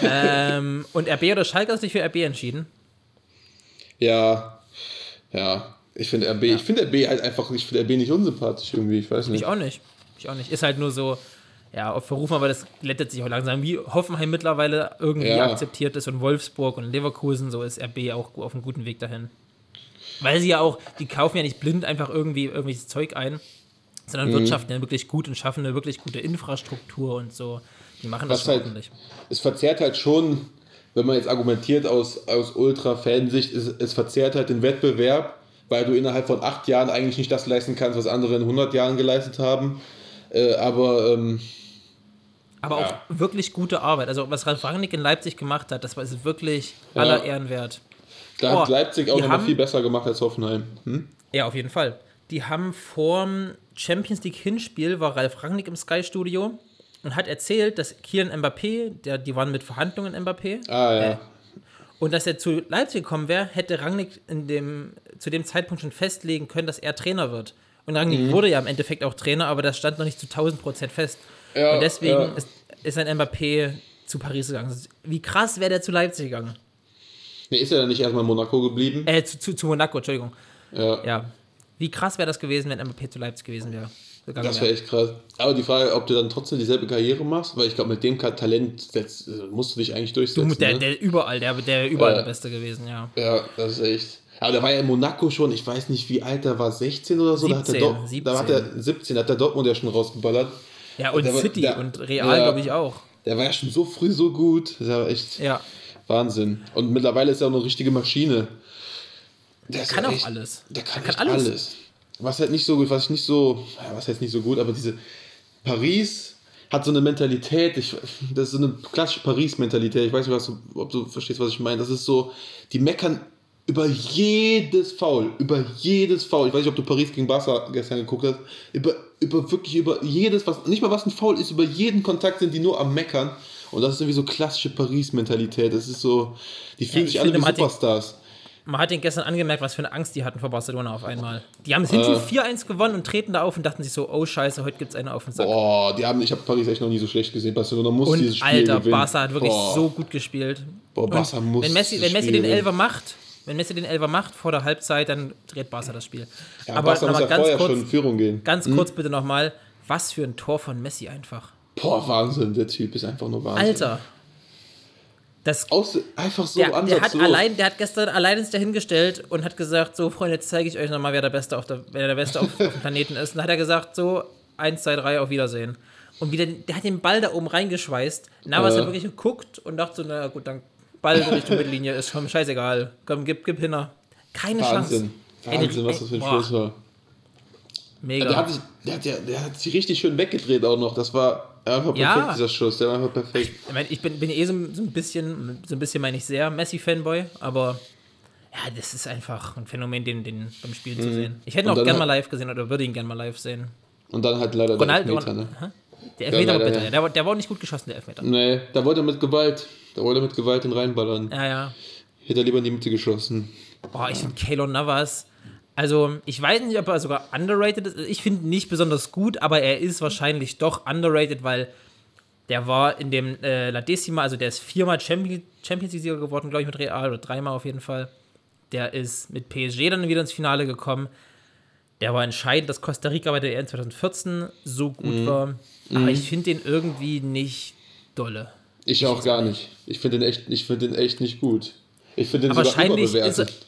ähm, und RB oder Schalke hast du dich für RB entschieden? Ja, ja, ich finde RB, ich finde RB halt einfach, ich finde RB nicht unsympathisch irgendwie, ich weiß nicht. Ich auch nicht. Ich auch nicht. Ist halt nur so, ja, auf Verrufen, aber das glättet sich auch langsam. Wie Hoffenheim mittlerweile irgendwie Ja. akzeptiert ist und Wolfsburg und Leverkusen, so ist RB auch auf einem guten Weg dahin. Weil sie ja auch, die kaufen ja nicht blind einfach irgendwie irgendwelches Zeug ein, sondern wirtschaften ja wirklich gut und schaffen eine wirklich gute Infrastruktur und so. Die machen das halt, ordentlich. es verzerrt halt schon, wenn man jetzt argumentiert aus, aus Ultra-Fansicht, es, es verzerrt halt den Wettbewerb, weil du innerhalb von acht Jahren eigentlich nicht das leisten kannst, was andere in 100 Jahren geleistet haben. Äh, aber ähm, Aber Ja. auch wirklich gute Arbeit. Also, was Ralf Rangnick in Leipzig gemacht hat, das war wirklich Ja. aller Ehren wert. da Oh, hat Leipzig auch noch viel besser gemacht als Hoffenheim. Hm? Ja, auf jeden Fall. Die haben vorm Champions League Hinspiel war Ralf Rangnick im Sky Studio und hat erzählt, dass Kian Mbappé, der, die waren mit Verhandlungen Mbappé, Ah ja. Äh, und dass er zu Leipzig gekommen wäre, hätte Rangnick in dem, zu dem Zeitpunkt schon festlegen können, dass er Trainer wird. Und Rangnick Mhm. wurde ja im Endeffekt auch Trainer, aber das stand noch nicht zu 1000 Prozent fest. Ja, und deswegen ja. ist, ist ein Mbappé zu Paris gegangen. Wie krass wäre der zu Leipzig gegangen? Nee, ist er dann nicht erstmal in Monaco geblieben? Äh, zu, zu, zu Monaco, Entschuldigung. Ja. Ja. Wie krass wäre das gewesen, wenn Mbappé zu Leipzig gewesen wäre? Das wäre. echt krass. Aber die Frage, ob du dann trotzdem dieselbe Karriere machst, weil ich glaube, mit dem Talent setzt, äh, musst du dich eigentlich durchsetzen. Du, der, ne? der überall, der, der überall Ja. der Beste gewesen, ja. Ja, das ist echt. Aber der war ja in Monaco schon, ich weiß nicht, wie alt er war, 16 oder so. da, hat 17, der Dort- da hat er 17. 17, da hat der Dortmund ja schon rausgeballert. Ja, und Der war- City der- und Real, ja. glaube ich, auch. Der war ja schon so früh so gut. Das ist ja echt Ja. Wahnsinn. Und mittlerweile ist er auch eine richtige Maschine. Der ist kann auch echt- alles. Der kann, Der kann alles. alles. Was halt nicht so gut, was ich nicht so, was heißt nicht so gut, aber diese Paris hat so eine Mentalität, ich, das ist so eine klassische Paris-Mentalität, ich weiß nicht, was du, ob du verstehst, was ich meine. Das ist so, die meckern über jedes Foul, über jedes Foul. Ich weiß nicht, ob du Paris gegen Barca gestern geguckt hast. Über, über wirklich über jedes, was, nicht mal was ein Foul ist, über jeden Kontakt sind die nur am Meckern. Und das ist irgendwie so klassische Paris-Mentalität. Das ist so, die fühlen ich sich alle wie man hat den- Superstars. Man hat den gestern angemerkt, was für eine Angst die hatten vor Barcelona auf einmal. Die haben Hinspiel Äh. 4-1 gewonnen und treten da auf und dachten sich so, oh scheiße, heute gibt es eine auf den Sack. Boah, die haben, ich habe Paris echt noch nie so schlecht gesehen. Barcelona muss dieses und Spiel Alter, gewinnen. Barca hat wirklich Boah. so gut gespielt. Boah, Und Barca muss wenn Messi, wenn dieses Messi den. Elfer macht, wenn Messi den Elfer macht vor der Halbzeit, dann dreht Barca das Spiel. Ja, Aber Barca muss nochmal ja ganz vorher kurz, schon in Führung gehen. ganz kurz bitte nochmal, was für ein Tor von Messi einfach. Boah, Wahnsinn, der Typ ist einfach nur Wahnsinn. Alter. Das, Aus, einfach so der, der, hat allein, der hat gestern allein ins dahingestellt und hat gesagt, so Freunde, jetzt zeige ich euch nochmal, wer der Beste auf der, wer der Beste auf, auf dem Planeten ist. Und dann hat er gesagt, so, 1, 2, 3, auf Wiedersehen. Und wieder, der hat den Ball da oben reingeschweißt. Navas Äh. hat wirklich geguckt und dachte so, na gut, dann Ball Richtung Mittellinie, ist schon scheißegal. Komm, gib, gib hinter. Keine Wahnsinn. Chance. Wahnsinn, was das für ein Boah, Schluss war. Mega. Der hat, sich, der, hat, ja- der hat sich richtig schön weggedreht auch noch. Das war einfach perfekt, Ja. dieser Schuss. Der war einfach perfekt. Ich, meine, ich bin, bin eh so, so ein bisschen, so ein bisschen meine ich sehr Messi-Fanboy, aber ja, das ist einfach ein Phänomen, den, den beim Spielen zu sehen. Ich hätte ihn Mhm. Auch gerne mal live gesehen oder würde ihn gerne mal live sehen. Und dann halt leider der Ronaldo, Elfmeter, ne? Der Elfmeter war leider, bitter. ja. Der, war- der war auch nicht gut geschossen, der Elfmeter. Nee, da wollte er mit Gewalt. Da wollte er mit Gewalt den reinballern. Ja, ja. Hätte er lieber in die Mitte geschossen. Boah, ich finde Keylor Navas. Also, ich weiß nicht, ob er sogar underrated ist. Ich finde ihn nicht besonders gut, aber er ist wahrscheinlich doch underrated, weil der war in dem äh, La Decima, also der ist viermal Champions League-Sieger geworden, glaube ich, mit Real oder dreimal auf jeden Fall. Der ist mit PSG dann wieder ins Finale gekommen. Der war entscheidend, dass Costa Rica bei der EM 2014 so gut war. Aber ich finde den irgendwie nicht dolle. Ich auch gar nicht. Ich finde den echt, ich finde den echt nicht gut. Ich finde den Aber sogar wahrscheinlich überbewertet. ist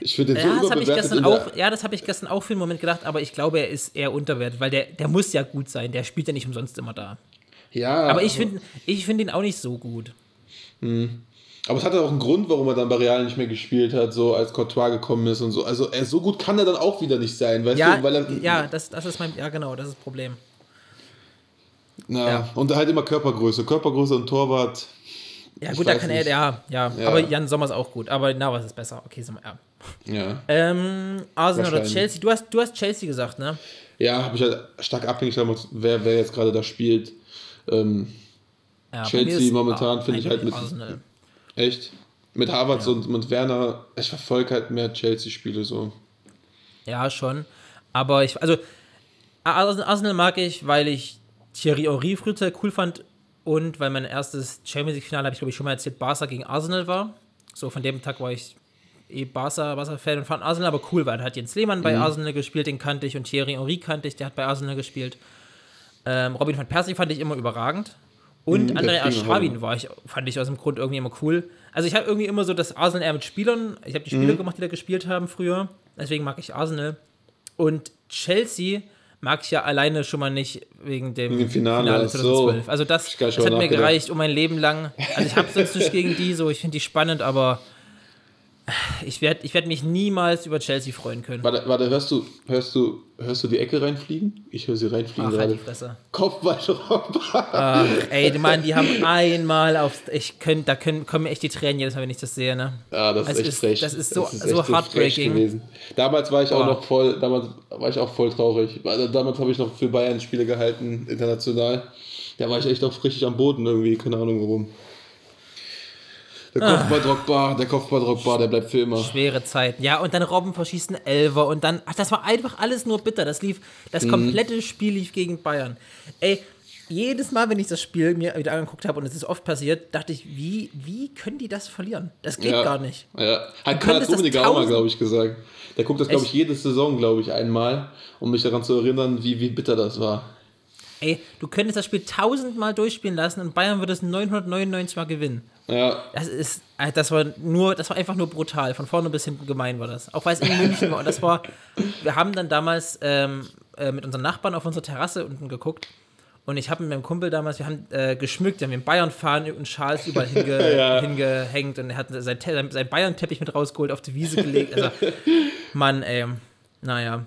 ich finde den Ja, so das habe ich auch, ja, das habe ich gestern auch für einen Moment gedacht, aber ich glaube, er ist eher unterwertet, weil der, der muss ja gut sein, der spielt ja nicht umsonst immer da. Ja, Aber ich finde ich find ihn auch nicht so gut. Aber es hat auch einen Grund, warum er dann bei Real nicht mehr gespielt hat, so als Courtois gekommen ist und so. Also er, so gut kann er dann auch wieder nicht sein, weißt Ja, du? Weil er, ja, das, das ist mein, ja genau, das ist das Problem. Na, ja. Und halt immer Körpergröße. Körpergröße und Torwart. Ja gut, da kann er, nicht. ja, ja, Ja. aber Jan Sommer ist auch gut, aber na, was ist besser? Okay, so, ja. Ja, Ähm, Arsenal oder. Chelsea? Du hast, du hast Chelsea gesagt, ne? ja habe ich halt stark abhängig davon, wer, wer jetzt gerade da spielt. Ähm, Ja, Chelsea momentan finde ich halt mit- Arsenal. echt. Mit Havertz und mit Werner, ich verfolge halt mehr Chelsea-Spiele so. Ja, schon. Aber ich, also, Ars- Arsenal mag ich, weil ich Thierry Henry früher sehr cool fand und weil mein erstes Champions League-Finale, habe ich glaube ich schon mal erzählt, Barca gegen Arsenal war. So von dem Tag war ich eh Barca, Barca-Fan und fand Arsenal aber cool, weil da hat Jens Lehmann Mhm. bei Arsenal gespielt, den kannte ich und Thierry Henry kannte ich, der hat bei Arsenal gespielt. Ähm, Robin van Persie fand ich immer überragend. Und Mhm, André Spieler, Aschrawin war ich, fand ich aus dem Grund irgendwie immer cool. Also ich habe irgendwie immer so das Arsenal eher mit Spielern, ich habe die Spiele Mhm. gemacht, die da gespielt haben früher, deswegen mag ich Arsenal. Und Chelsea mag ich ja alleine schon mal nicht wegen dem, Wegen dem Finale, ach so. Also das, das hat mir gereicht um mein Leben lang. Also ich habe sonst nicht gegen die, so ich finde die spannend, aber ich werde ich werd mich niemals über Chelsea freuen können. Warte, warte, hörst du, hörst du, hörst du die Ecke reinfliegen? Ich höre sie reinfliegen Ach, halt die. Fresse. Kopfballrocker. Ach, ey, Mann, die haben einmal auf. Ich könnt, da können, kommen mir echt die Tränen jedes Mal, wenn ich das sehe, ne? Ja, das Es ist echt ist- frech. das ist so- echt so frech heartbreaking. gewesen. Damals war ich auch Boah. noch voll, damals war ich auch voll traurig. Also damals habe ich noch für Bayern Spiele gehalten, international. Da war ich echt auch richtig am Boden irgendwie, keine Ahnung warum. Der Ah. Kopfball Drogba, der Kopfball Drogba, der bleibt für immer. Schwere Zeiten. Ja, und dann Robben verschießt einen Elfer und dann. Ach, das war einfach alles nur bitter. Das lief. Das Mhm. komplette Spiel lief gegen Bayern. Ey. Jedes Mal, wenn ich das Spiel mir wieder angeguckt habe, und es ist oft passiert, dachte ich, wie, wie können die das verlieren? Das geht ja. gar nicht. Ja, hat Karl Rummenigge auch mal, glaube ich, gesagt. Der guckt das, glaube ich, jede Saison, glaube ich, einmal, um mich daran zu erinnern, wie, wie bitter das war. Ey, du könntest das Spiel tausendmal durchspielen lassen und Bayern würde es 999 Mal gewinnen. Ja, Das ist, äh, das war nur, das war einfach nur brutal. Von vorne bis hinten gemein war das. Auch weil es in München war. Und das war, wir haben dann damals ähm, äh, mit unseren Nachbarn auf unserer Terrasse unten geguckt. Und ich habe mit meinem Kumpel damals, wir haben äh, geschmückt, wir haben den Bayern-Fahnen und Schals überall hinge, Ja. hingehängt und er hat sein, Te- sein, sein Bayern-Teppich mit rausgeholt, auf die Wiese gelegt. Also, Mann, ey. Naja.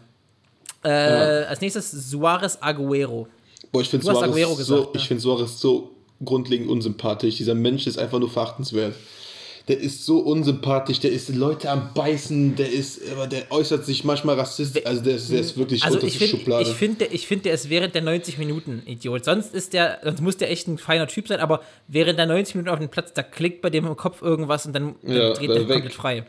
Äh, Als nächstes Suarez Aguero. Boah, ich finde Suarez, so, gesagt, ich ne? find Suarez so grundlegend unsympathisch. Dieser Mensch ist einfach nur verachtenswert. Der ist so unsympathisch, der ist Leute am Beißen, der ist, aber der äußert sich manchmal rassistisch, also der ist, der ist wirklich Also ich finde, Schublade. ich finde, ich finde, der ist während der 90 Minuten Idiot. Sonst ist der, sonst muss der echt ein feiner Typ sein, aber während der 90 Minuten auf dem Platz, da klickt bei dem im Kopf irgendwas und dann, dann Ja, dreht der weg. komplett frei.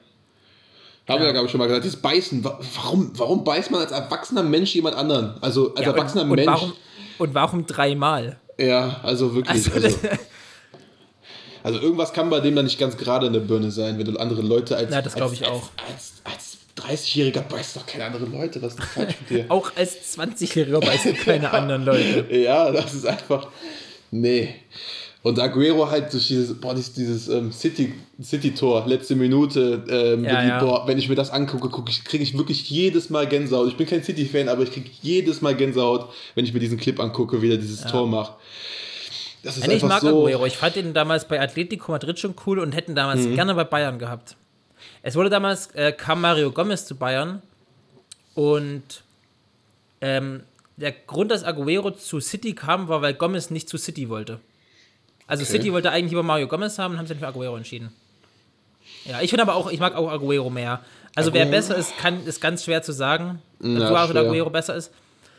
Haben wir ja, glaube ich, schon mal gesagt. Dieses Beißen, wa- warum, warum beißt man als erwachsener Mensch jemand anderen? Also als Ja, erwachsener und, und Mensch. warum und warum dreimal? Ja, also wirklich. Also, Also, also, irgendwas kann bei dem da nicht ganz gerade in der Birne sein, wenn du andere Leute als. Ja, das glaub als- ich auch. Als, als, als 30-Jähriger beißt doch keine anderen Leute. Was ist falsch mit dir? auch als 20-Jähriger beißen keine anderen Leute. Ja, das ist einfach. Nee. Und Aguero halt durch dieses, boah, dieses, dieses ähm, City, City-Tor, letzte Minute, ähm, Ja, wenn, ja. boah, wenn ich mir das angucke, guck ich, kriege ich wirklich jedes Mal Gänsehaut. Ich bin kein City-Fan, aber ich kriege jedes Mal Gänsehaut, wenn ich mir diesen Clip angucke, wie er dieses Tor macht. Das ist Ja, nee, ich einfach mag so. Aguero. Ich fand ihn damals bei Atletico Madrid schon cool und hätten damals Mhm. gerne bei Bayern gehabt. Es wurde damals, äh, kam Mario Gomez zu Bayern und ähm, der Grund, dass Aguero zu City kam, war, weil Gomez nicht zu City wollte. Also Okay. City wollte eigentlich lieber Mario Gomez haben und haben sich dann für Aguero entschieden. Ja, ich finde aber auch, ich mag auch Aguero mehr. Also wer Aguero? besser ist, kann, ist ganz schwer zu sagen. Na, ob Suarez oder. Aguero besser ist.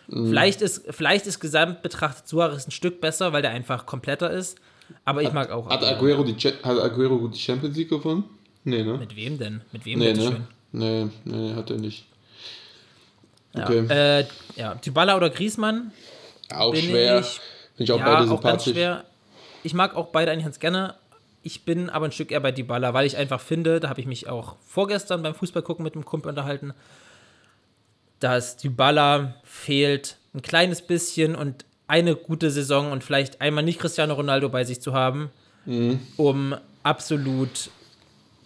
Vielleicht ist, vielleicht ist gesamt betrachtet Suarez ein Stück besser, weil der einfach kompletter ist. Aber ich mag auch. Hat Aguero, die, hat Aguero die Champions League gewonnen? Nee, ne? Mit wem denn? Mit wem Nee, ne? Nee, nee, hat er nicht. Ja. Okay. Äh, ja, Dybala oder Griezmann auch bin schwer. ich. Finde ich auch ja, beide auch ganz sympathisch. schwer. Ich mag auch beide eigentlich ganz gerne. Ich bin aber ein Stück eher bei Dybala, weil ich einfach finde, da habe ich mich auch vorgestern beim Fußballgucken mit einem Kumpel unterhalten, dass Dybala fehlt ein kleines bisschen und eine gute Saison und vielleicht einmal nicht Cristiano Ronaldo bei sich zu haben, Mhm. um absolut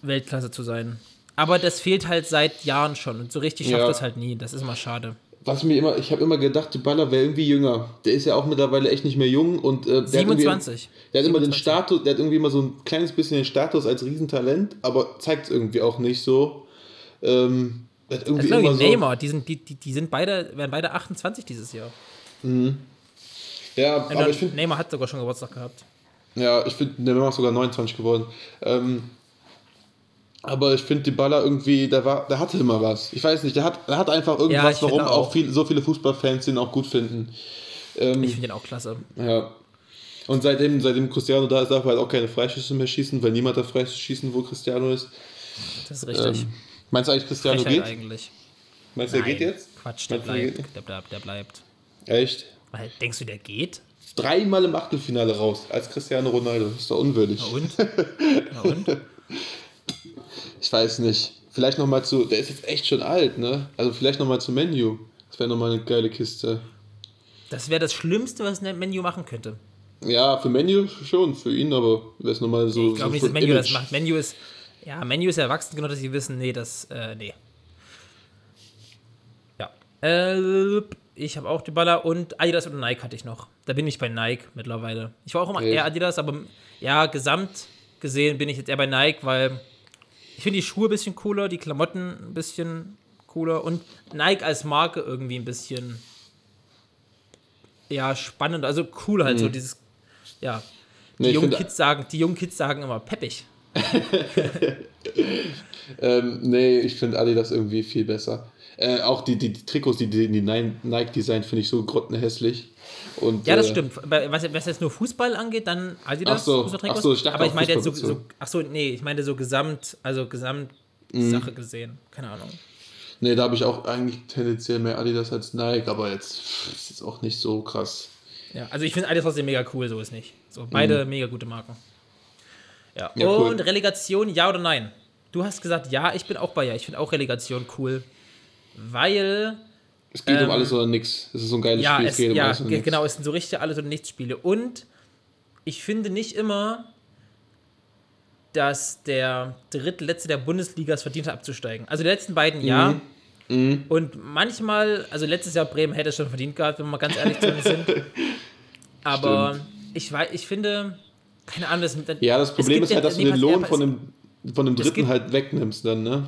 Weltklasse zu sein. Aber das fehlt halt seit Jahren schon und so richtig schafft Ja. das halt nie. Das ist immer schade. Was mir immer, ich habe immer gedacht, die Baller wäre irgendwie jünger. Der ist ja auch mittlerweile echt nicht mehr jung und äh, der Hat 27. irgendwie, der hat immer den 27. Status, der hat irgendwie immer so ein kleines bisschen den Status als Riesentalent, aber zeigt es irgendwie auch nicht so. Ähm, hat Das irgendwie ist immer ich so. Neymar, die sind, die, die, die sind beide, werden beide 28 dieses Jahr. Ja, Und aber ich finde, Neymar hat sogar schon Geburtstag gehabt. ja, ich finde, Neymar ist sogar 29 geworden. Ähm, aber ich finde, die Baller irgendwie, der war, der hatte immer was. Ich weiß nicht, der hat, der hat einfach Ja, irgendwas, finde warum auch auch. viel, so viele Fußballfans den auch gut finden. Ähm, Ich finde den auch klasse. Ja. Und seitdem, seitdem Cristiano da ist, darf er halt auch keine Freischüsse mehr schießen, weil niemand darf Freischüsse schießen, wo Cristiano ist. Das ist richtig. Ähm, meinst du eigentlich, Cristiano Frechheit geht? eigentlich. Meinst du, er geht jetzt? Quatsch, der bleibt. Der bleibt, der bleibt. Echt? Weil, Denkst du, der geht? Dreimal im Achtelfinale raus, als Cristiano Ronaldo. Das ist doch unwürdig. Na und? Na und? Ich weiß nicht. Vielleicht nochmal zu, der ist jetzt echt schon alt, ne? Also vielleicht nochmal zu Menu. Das wäre nochmal eine geile Kiste. Das wäre das Schlimmste, was ein Menu machen könnte. Ja, für Menu schon, für ihn, aber wäre es nochmal so. Ich glaube so nicht, dass Menu das Image. macht. Menu ist, ja, Menu ist erwachsen genug, dass sie wissen, nee, das, äh, nee. Ja. Äh, ich habe auch die Baller und Adidas oder Nike hatte ich noch. Da bin ich bei Nike mittlerweile. Ich war auch immer Echt? eher Adidas, aber ja, gesamt gesehen bin ich jetzt eher bei Nike, weil ich finde die Schuhe ein bisschen cooler, die Klamotten ein bisschen cooler und Nike als Marke irgendwie ein bisschen ja, spannend, also cool halt so dieses ja. Die Nee, jungen Kids sagen, die jungen Kids sagen immer peppig. Ähm, nee, ich finde Adidas irgendwie viel besser. Äh, auch die, die, die Trikots, die, die, die Nike design finde ich so grottenhässlich. Und, Ja, das äh, stimmt. Was, was jetzt nur Fußball angeht, dann Adidas. Ach so, Fußballtrikots. ach so, ich dachte Aber ich auf meine jetzt so, so, ach so, nee, ich meine so Gesamt, also Gesamtsache gesehen. Keine Ahnung. Nee, da habe ich auch eigentlich tendenziell mehr Adidas als Nike, aber jetzt ist jetzt auch nicht so krass. Ja, also ich finde Adidas trotzdem mega cool, so ist nicht. So, beide mega gute Marken. Ja, Ja, cool. und Relegation, ja oder nein? Du hast gesagt, ja, ich bin auch bei ja. Ich finde auch Relegation cool. Weil, Es geht Ähm, um alles oder nichts. Es ist so ein geiles ja, Spiel, es, geht um ja alles oder genau, es sind so richtig alles oder nichts Spiele. Und ich finde nicht immer, dass der drittletzte der Bundesliga es verdient hat, abzusteigen. Also die letzten beiden Mhm. ja. Und manchmal, also letztes Jahr Bremen hätte es schon verdient gehabt, wenn wir mal ganz ehrlich zu uns sind. Aber ich, weiß, ich finde, keine Ahnung, das, Ja, das es Problem ist halt, dass du den Lohn von es- dem, von dem Dritten halt wegnimmst dann, ne?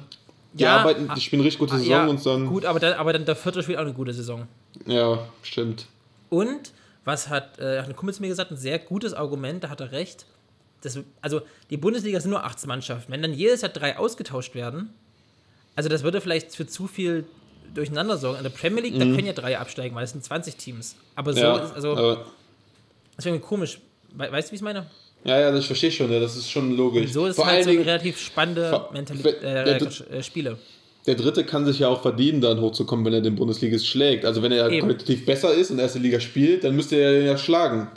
Die Ja, arbeiten, ah, die spielen richtig gute Saison ja, und dann. gut, aber dann, aber dann der vierte spielt auch eine gute Saison. Ja, stimmt. Und, was hat, äh, hat ein Kumpel zu mir gesagt, ein sehr gutes Argument, da hat er recht. Das, also, die Bundesliga sind nur 18 Mannschaften. Wenn dann jedes Jahr drei ausgetauscht werden, also das würde vielleicht für zu viel Durcheinander sorgen. In der Premier League, da können ja drei absteigen, weil es sind 20 Teams. Aber so Mhm. Ja, ist, also, aber, das wäre komisch. We weißt du, wie ich es meine? Ja, ja, das verstehe ich schon, ja, das ist schon logisch. So ist Vor halt so Dingen, relativ spannende Mentalität, äh, der- äh, Spiele. der Dritte kann sich ja auch verdienen, dann hochzukommen, wenn er den Bundesligist schlägt. Also wenn er Eben. qualitativ besser ist und erste Liga spielt, dann müsste er ja schlagen.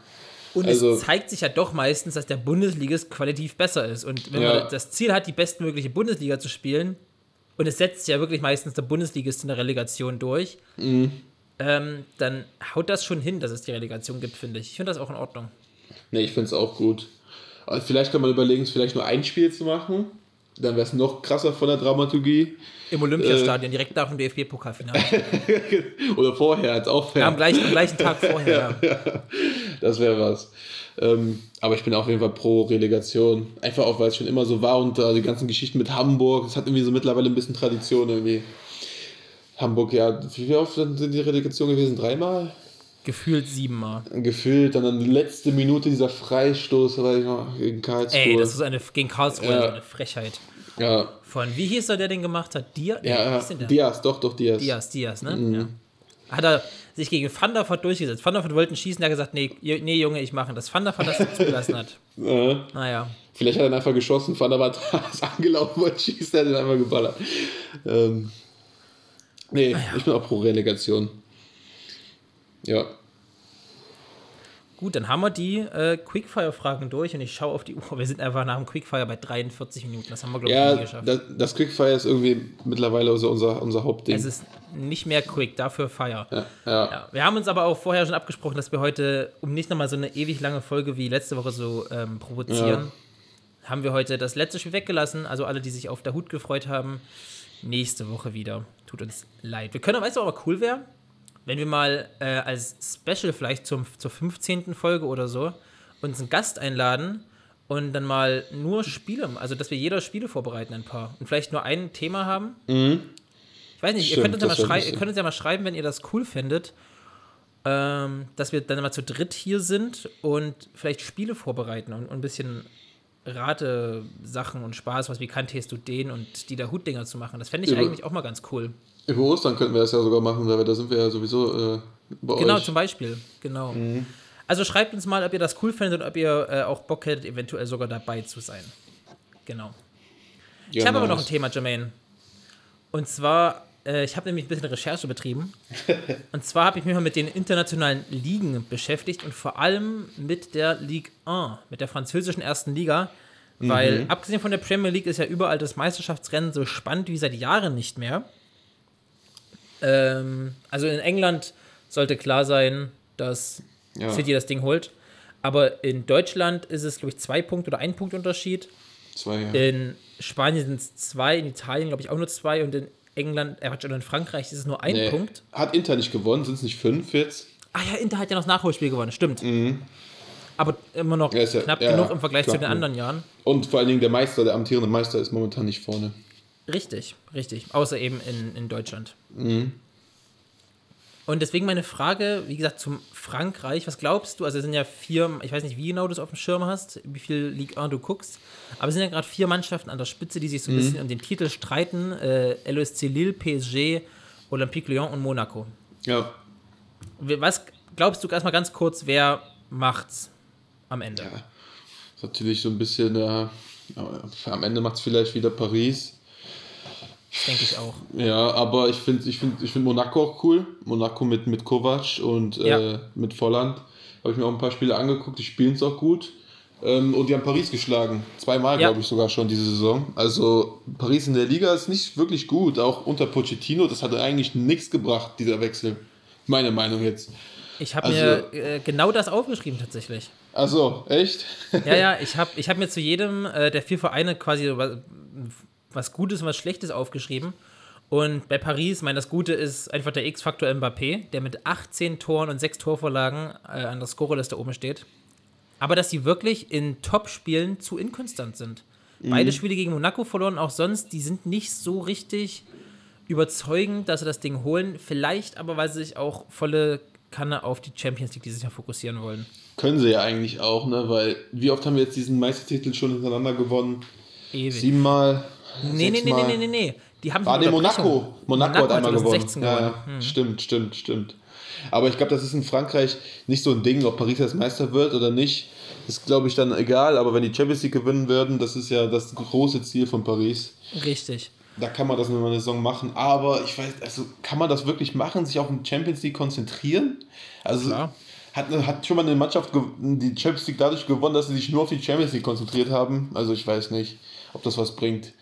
Und Also- es zeigt sich ja doch meistens, dass der Bundesligist qualitativ besser ist. Und wenn Ja. man das Ziel hat, die bestmögliche Bundesliga zu spielen, und es setzt ja wirklich meistens der Bundesligist in der Relegation durch, Mhm. ähm, dann haut das schon hin, dass es die Relegation gibt, finde ich. Ich finde das auch in Ordnung. Ne, ich finde es auch gut. Aber vielleicht kann man überlegen, es vielleicht nur ein Spiel zu machen. Dann wäre es noch krasser von der Dramaturgie. Im Olympiastadion, direkt nach dem DFB-Pokalfinale. Oder vorher, als auch am, gleichen, am gleichen Tag vorher. Ja. Das wäre was. Ähm, aber ich bin auf jeden Fall pro Relegation. Einfach auch, weil es schon immer so war und äh, die ganzen Geschichten mit Hamburg, es hat irgendwie so mittlerweile ein bisschen Tradition irgendwie. Hamburg, ja, wie oft sind die Relegation gewesen? Dreimal? Gefühlt siebenmal. Gefühlt, dann in der letzten Minute dieser Freistoß noch, gegen Karlsruhe. Ey, das ist eine, gegen Karlsruhe Ja. eine Frechheit. ja, Von, wie hieß er, der den gemacht hat? Dia? Nee, ja, der? Diaz, doch, doch, Diaz. Diaz, Diaz, ne? Mhm. Ja. Hat er sich gegen Van der Voort durchgesetzt. Van der Voort wollten schießen, der hat gesagt, nee, nee Junge, ich mache das. Van der Voort das nicht zugelassen hat. Äh, Naja. vielleicht hat er einfach geschossen, Van der Waart ist angelaufen und schießt, er hat ihn einfach geballert. Ähm, nee, ich bin auch pro Relegation. Ja. Gut, dann haben wir die äh, Quickfire-Fragen durch und ich schaue auf die Uhr. Wir sind einfach nach dem Quickfire bei 43 Minuten. Das haben wir, glaube ich, Ja, nie geschafft. das, das Quickfire ist irgendwie mittlerweile so unser, unser Hauptding. es ist nicht mehr Quick, dafür Fire. ja, ja. Ja, wir haben uns aber auch vorher schon abgesprochen, dass wir heute, um nicht nochmal so eine ewig lange Folge wie letzte Woche so ähm, provozieren, haben wir heute das letzte Spiel weggelassen. Also alle, die sich auf der Hut gefreut haben, nächste Woche wieder. Tut uns leid. Wir können, weißt du, aber cool wäre, wenn wir mal äh, als Special vielleicht zum, zur 15. Folge oder so uns einen Gast einladen und dann mal nur Spiele, also dass wir jeder Spiele vorbereiten, ein paar. Und vielleicht nur ein Thema haben. Ich weiß nicht, ihr, Stimmt, könnt uns ja mal ihr könnt uns ja mal schreiben, wenn ihr das cool findet, ähm, dass wir dann mal zu dritt hier sind und vielleicht Spiele vorbereiten und, und ein bisschen Rate-Sachen und Spaß, was wie kanntest du den und die der Hutdinger zu machen. Das fände ich Über- eigentlich auch mal ganz cool. Über Ostern könnten wir das ja sogar machen, weil da sind wir ja sowieso äh, bei Genau, euch. zum Beispiel. Genau. Also schreibt uns mal, ob ihr das cool findet und ob ihr äh, auch Bock hättet, eventuell sogar dabei zu sein. Genau. Ich habe aber noch ein Thema, Jermaine. Und zwar, äh, ich habe nämlich ein bisschen Recherche betrieben. und zwar habe ich mich mal mit den internationalen Ligen beschäftigt und vor allem mit der Ligue 1, mit der französischen ersten Liga. Weil abgesehen von der Premier League ist ja überall das Meisterschaftsrennen so spannend wie seit Jahren nicht mehr. Ähm, also in England sollte klar sein, dass Ja. City das Ding holt. Aber in Deutschland ist es, glaube ich, zwei Punkte oder ein Punkt Unterschied. Zwei, ja. In Spanien sind es zwei, in Italien glaube ich auch nur zwei und in England, äh, Quatsch, oder in Frankreich ist es nur ein Nee. Punkt. Hat Inter nicht gewonnen? Sind es nicht fünf jetzt? Ah ja, Inter hat ja noch das Nachholspiel gewonnen, stimmt. Aber immer noch Mhm. Ja, ja- knapp genug im Vergleich zu den anderen Jahren. Und vor allen Dingen der Meister, der amtierende Meister ist momentan nicht vorne. Richtig, richtig. Außer eben in, in Deutschland. Mhm. Und deswegen meine Frage, wie gesagt, zum Frankreich. Was glaubst du? Also es sind ja vier, ich weiß nicht, wie genau du es auf dem Schirm hast, wie viel Ligue 1 du guckst, aber es sind ja gerade vier Mannschaften an der Spitze, die sich Mhm. so ein bisschen um den Titel streiten. Äh, LOSC Lille, PSG, Olympique Lyon und Monaco. Ja. Was glaubst du erstmal ganz kurz, wer macht's am Ende? Ist natürlich so ein bisschen, äh, am Ende macht es vielleicht wieder Paris. Denke ich auch. Ja, aber ich finde ich find, ich find Monaco auch cool. Monaco mit, mit Kovac und Ja. äh, mit Volland. Habe ich mir auch ein paar Spiele angeguckt, die spielen es auch gut. Ähm, und die haben Paris geschlagen. Zweimal, Ja. glaube ich, sogar schon diese Saison. Also Paris in der Liga ist nicht wirklich gut. Auch unter Pochettino, das hat eigentlich nichts gebracht, dieser Wechsel. Meine Meinung jetzt. Ich habe Also- mir äh, genau das aufgeschrieben tatsächlich. Also, echt? Ja, ja, ich habe ich hab mir zu jedem äh, der vier Vereine quasi was, Gutes und was Schlechtes aufgeschrieben. Und bei Paris, mein das Gute ist einfach der X-Faktor Mbappé, der mit 18 Toren und 6 Torvorlagen äh, an der Scorerliste oben steht. Aber dass sie wirklich in Top-Spielen zu inkonstant sind. Beide Spiele gegen Monaco verloren, auch sonst, die sind nicht so richtig überzeugend, dass sie das Ding holen. Vielleicht aber, weil sie sich auch volle Kanne auf die Champions League dieses Jahr fokussieren wollen. Können sie ja eigentlich auch, ne? Weil wie oft haben wir jetzt diesen Meistertitel schon hintereinander gewonnen? Ewig. Siebenmal? Nee, nee, nee, nee, nee, nee. Die haben Ah, nee, Unterbrechung. Monaco. Monaco, hat einmal gewonnen. 2016 Ja, gewonnen. ja. Stimmt, stimmt, stimmt. Aber ich glaube, das ist in Frankreich nicht so ein Ding, ob Paris jetzt Meister wird oder nicht. ist, glaube ich, dann egal. Aber wenn die Champions League gewinnen würden, das ist ja das große Ziel von Paris. Richtig. Da kann man das in einer Saison machen. Aber ich weiß, also kann man das wirklich machen, sich auf die Champions League konzentrieren? Also Klar. hat, hat schon mal eine Mannschaft die Champions League dadurch gewonnen, dass sie sich nur auf die Champions League konzentriert haben? Also ich weiß nicht, ob das was bringt.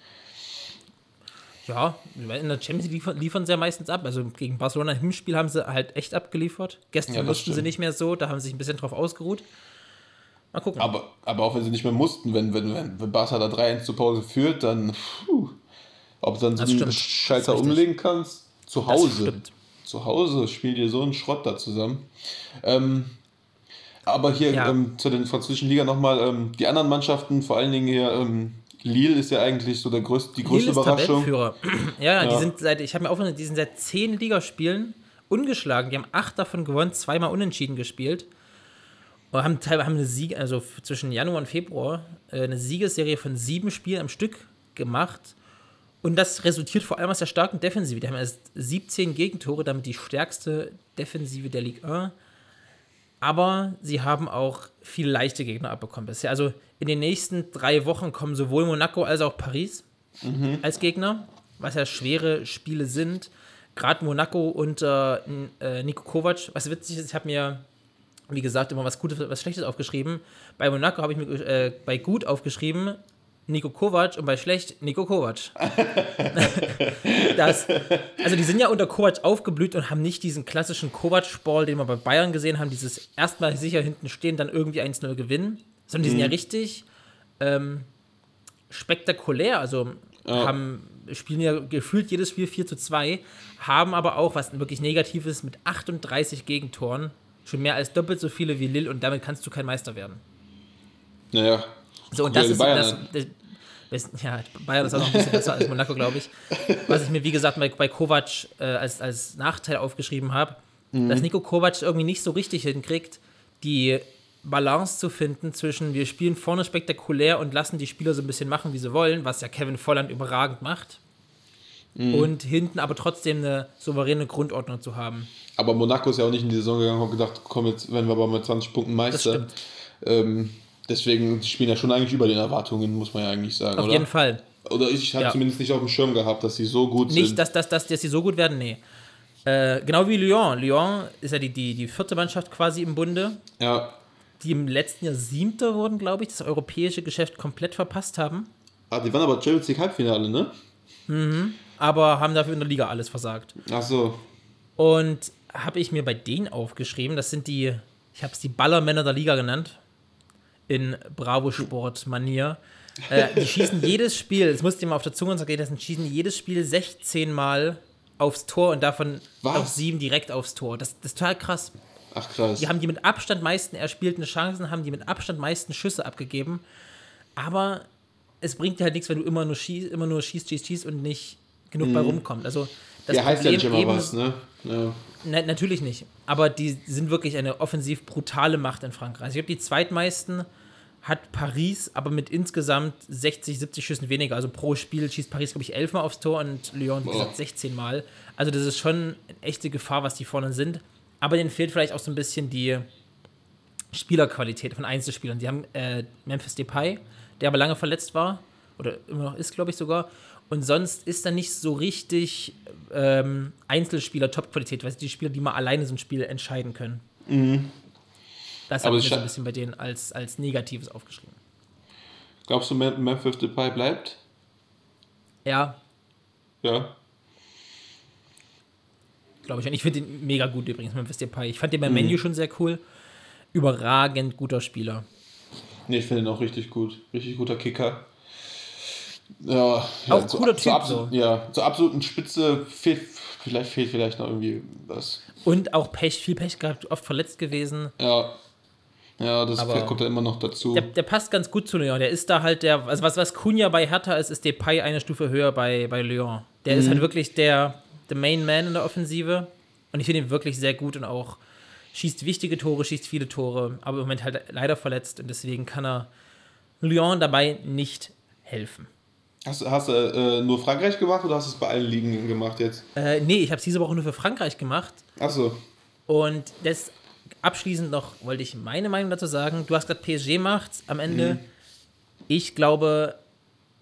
Ja, in der Champions League liefern, sie ja meistens ab. Also gegen Barcelona im Hinspiel haben sie halt echt abgeliefert. Gestern Ja, mussten sie nicht mehr so, da haben sie sich ein bisschen drauf ausgeruht. Mal gucken. Aber, aber auch wenn sie nicht mehr mussten, wenn, wenn, wenn, wenn Barca da 3-1 zur Pause führt, dann puh, ob du dann so Das einen. Schalter umlegen kannst. Zu Hause. Zu Hause spielt ihr so einen Schrott da zusammen. Ähm, aber hier Ja. ähm, zu den französischen Liga nochmal, ähm, die anderen Mannschaften, vor allen Dingen hier, ähm, Lille ist ja eigentlich so der größte, die größte Lille ist Überraschung. Tabellenführer. ja, ja, die sind seit, ich habe mir aufgenommen, die sind seit zehn Ligaspielen ungeschlagen. Die haben acht davon gewonnen, zweimal unentschieden gespielt. Und haben teilweise haben eine Sieg, also zwischen Januar und Februar äh, eine Siegesserie von sieben Spielen am Stück gemacht. Und das resultiert vor allem aus der starken Defensive. Die haben erst 17 Gegentore, damit die stärkste Defensive der Ligue 1. Aber sie haben auch viele leichte Gegner abbekommen bisher. Also in den nächsten drei Wochen kommen sowohl Monaco als auch Paris als Gegner, was ja schwere Spiele sind. Gerade Monaco unter äh, Nico Kovac. Was witzig ist, ich habe mir, wie gesagt, immer was Gutes, was Schlechtes aufgeschrieben. Bei Monaco habe ich mir äh, bei gut aufgeschrieben Nico Kovac und bei schlecht Nico Kovac. das, also die sind ja unter Kovac aufgeblüht und haben nicht diesen klassischen Kovac-Ball, den wir bei Bayern gesehen haben, dieses erstmal sicher hinten stehen, dann irgendwie 1-0 gewinnen, sondern die sind ja richtig ähm, spektakulär, also haben, spielen ja gefühlt jedes Spiel 4 zu 2, haben aber auch, was wirklich Negatives, mit 38 Gegentoren schon mehr als doppelt so viele wie Lille und damit kannst du kein Meister werden. Naja. So, und Ja, das die ist Bayern das, das, das, ja, Bayern ist auch noch ein bisschen besser als Monaco, glaube ich. Was ich mir, wie gesagt, bei, bei Kovac äh, als, als Nachteil aufgeschrieben habe, Mhm. dass Nico Kovac irgendwie nicht so richtig hinkriegt, die Balance zu finden zwischen wir spielen vorne spektakulär und lassen die Spieler so ein bisschen machen, wie sie wollen, was ja Kevin Volland überragend macht. Mhm. Und hinten aber trotzdem eine souveräne Grundordnung zu haben. Aber Monaco ist ja auch nicht in die Saison gegangen und gedacht, komm, jetzt werden wir aber mit 20 Punkten Meister. stimmt. Ähm, deswegen spielen ja schon eigentlich über den Erwartungen, muss man ja eigentlich sagen. Auf oder? jeden Fall. Oder ich habe Ja. zumindest nicht auf dem Schirm gehabt, dass sie so gut Nicht, sind. dass, dass, dass, dass sie so gut werden, nee. Äh, genau wie Lyon. Lyon ist ja die, die, die vierte Mannschaft quasi im Bunde, ja. die im letzten Jahr siebter wurden, glaube ich, das europäische Geschäft komplett verpasst haben, Ah, die waren aber Champions League Halbfinale, ne? aber haben dafür in der Liga alles versagt. Ach so. Und habe ich mir bei denen aufgeschrieben, das sind die, ich habe es die Ballermänner der Liga genannt, in Bravo Sport Manier. Äh, die schießen jedes Spiel, das musst du dir mal auf der Zunge zergehen lassen, schießen jedes Spiel 16 Mal aufs Tor und davon Was? auch sieben direkt aufs Tor. Das, das ist total krass. Ach krass. Die haben die mit Abstand meisten erspielten Chancen, haben die mit Abstand meisten Schüsse abgegeben. Aber es bringt dir halt nichts, wenn du immer nur schießt, immer nur schießt, schießt, schießt und nicht genug bei rumkommt. Also das ja, heißt ja nicht immer eben- was, ne? Ja. Ne, natürlich nicht. Aber die sind wirklich eine offensiv brutale Macht in Frankreich. Also ich glaube, die zweitmeisten hat Paris, aber mit insgesamt 60, 70 Schüssen weniger. Also pro Spiel schießt Paris, glaube ich, 11 Mal aufs Tor und Lyon, gesagt, 16 Mal. Also das ist schon eine echte Gefahr, was die vorne sind. Aber denen fehlt vielleicht auch so ein bisschen die Spielerqualität von Einzelspielern. Die haben äh, Memphis Depay, der aber lange verletzt war. Oder immer noch ist, glaube ich sogar. Und sonst ist da nicht so richtig ähm, Einzelspieler Top-Qualität, weil die Spieler, die mal alleine so ein Spiel entscheiden können. Das Aber habe ich es mir so ein bisschen bei denen als, als Negatives aufgeschrieben. Glaubst du, Mem- Memphis Depay bleibt? Ja, Ja. glaube ich. Und ich finde ihn mega gut übrigens, Memphis Depay. Ich fand den bei Mhm. Menu schon sehr cool. Überragend guter Spieler. Nee, ich finde ihn auch richtig gut. Richtig guter Kicker. Ja, ja Auch zur- cooler zur Typ absolut- so. Ja, zur absoluten Spitze fehlt vielleicht, fehlt vielleicht noch irgendwie was. Und auch Pech, viel Pech gehabt, oft verletzt gewesen. Ja. Ja, das Aber- kommt ja immer noch dazu. Der, der passt ganz gut zu Lyon. Der ist da halt der, also was, was Cunha bei Hertha ist, ist Depay eine Stufe höher bei, bei Lyon. Der ist halt wirklich der, der Main Man in der Offensive. Und ich finde ihn wirklich sehr gut und auch schießt wichtige Tore, schießt viele Tore, aber im Moment halt leider verletzt und deswegen kann er Lyon dabei nicht helfen. Hast, du- hast du äh, nur Frankreich gemacht oder hast du es bei allen Ligen gemacht jetzt? Äh, nee, ich habe es diese Woche nur für Frankreich gemacht. Achso. Und das abschließend noch wollte ich meine Meinung dazu sagen. Du hast gerade PSG macht am Ende. Ich glaube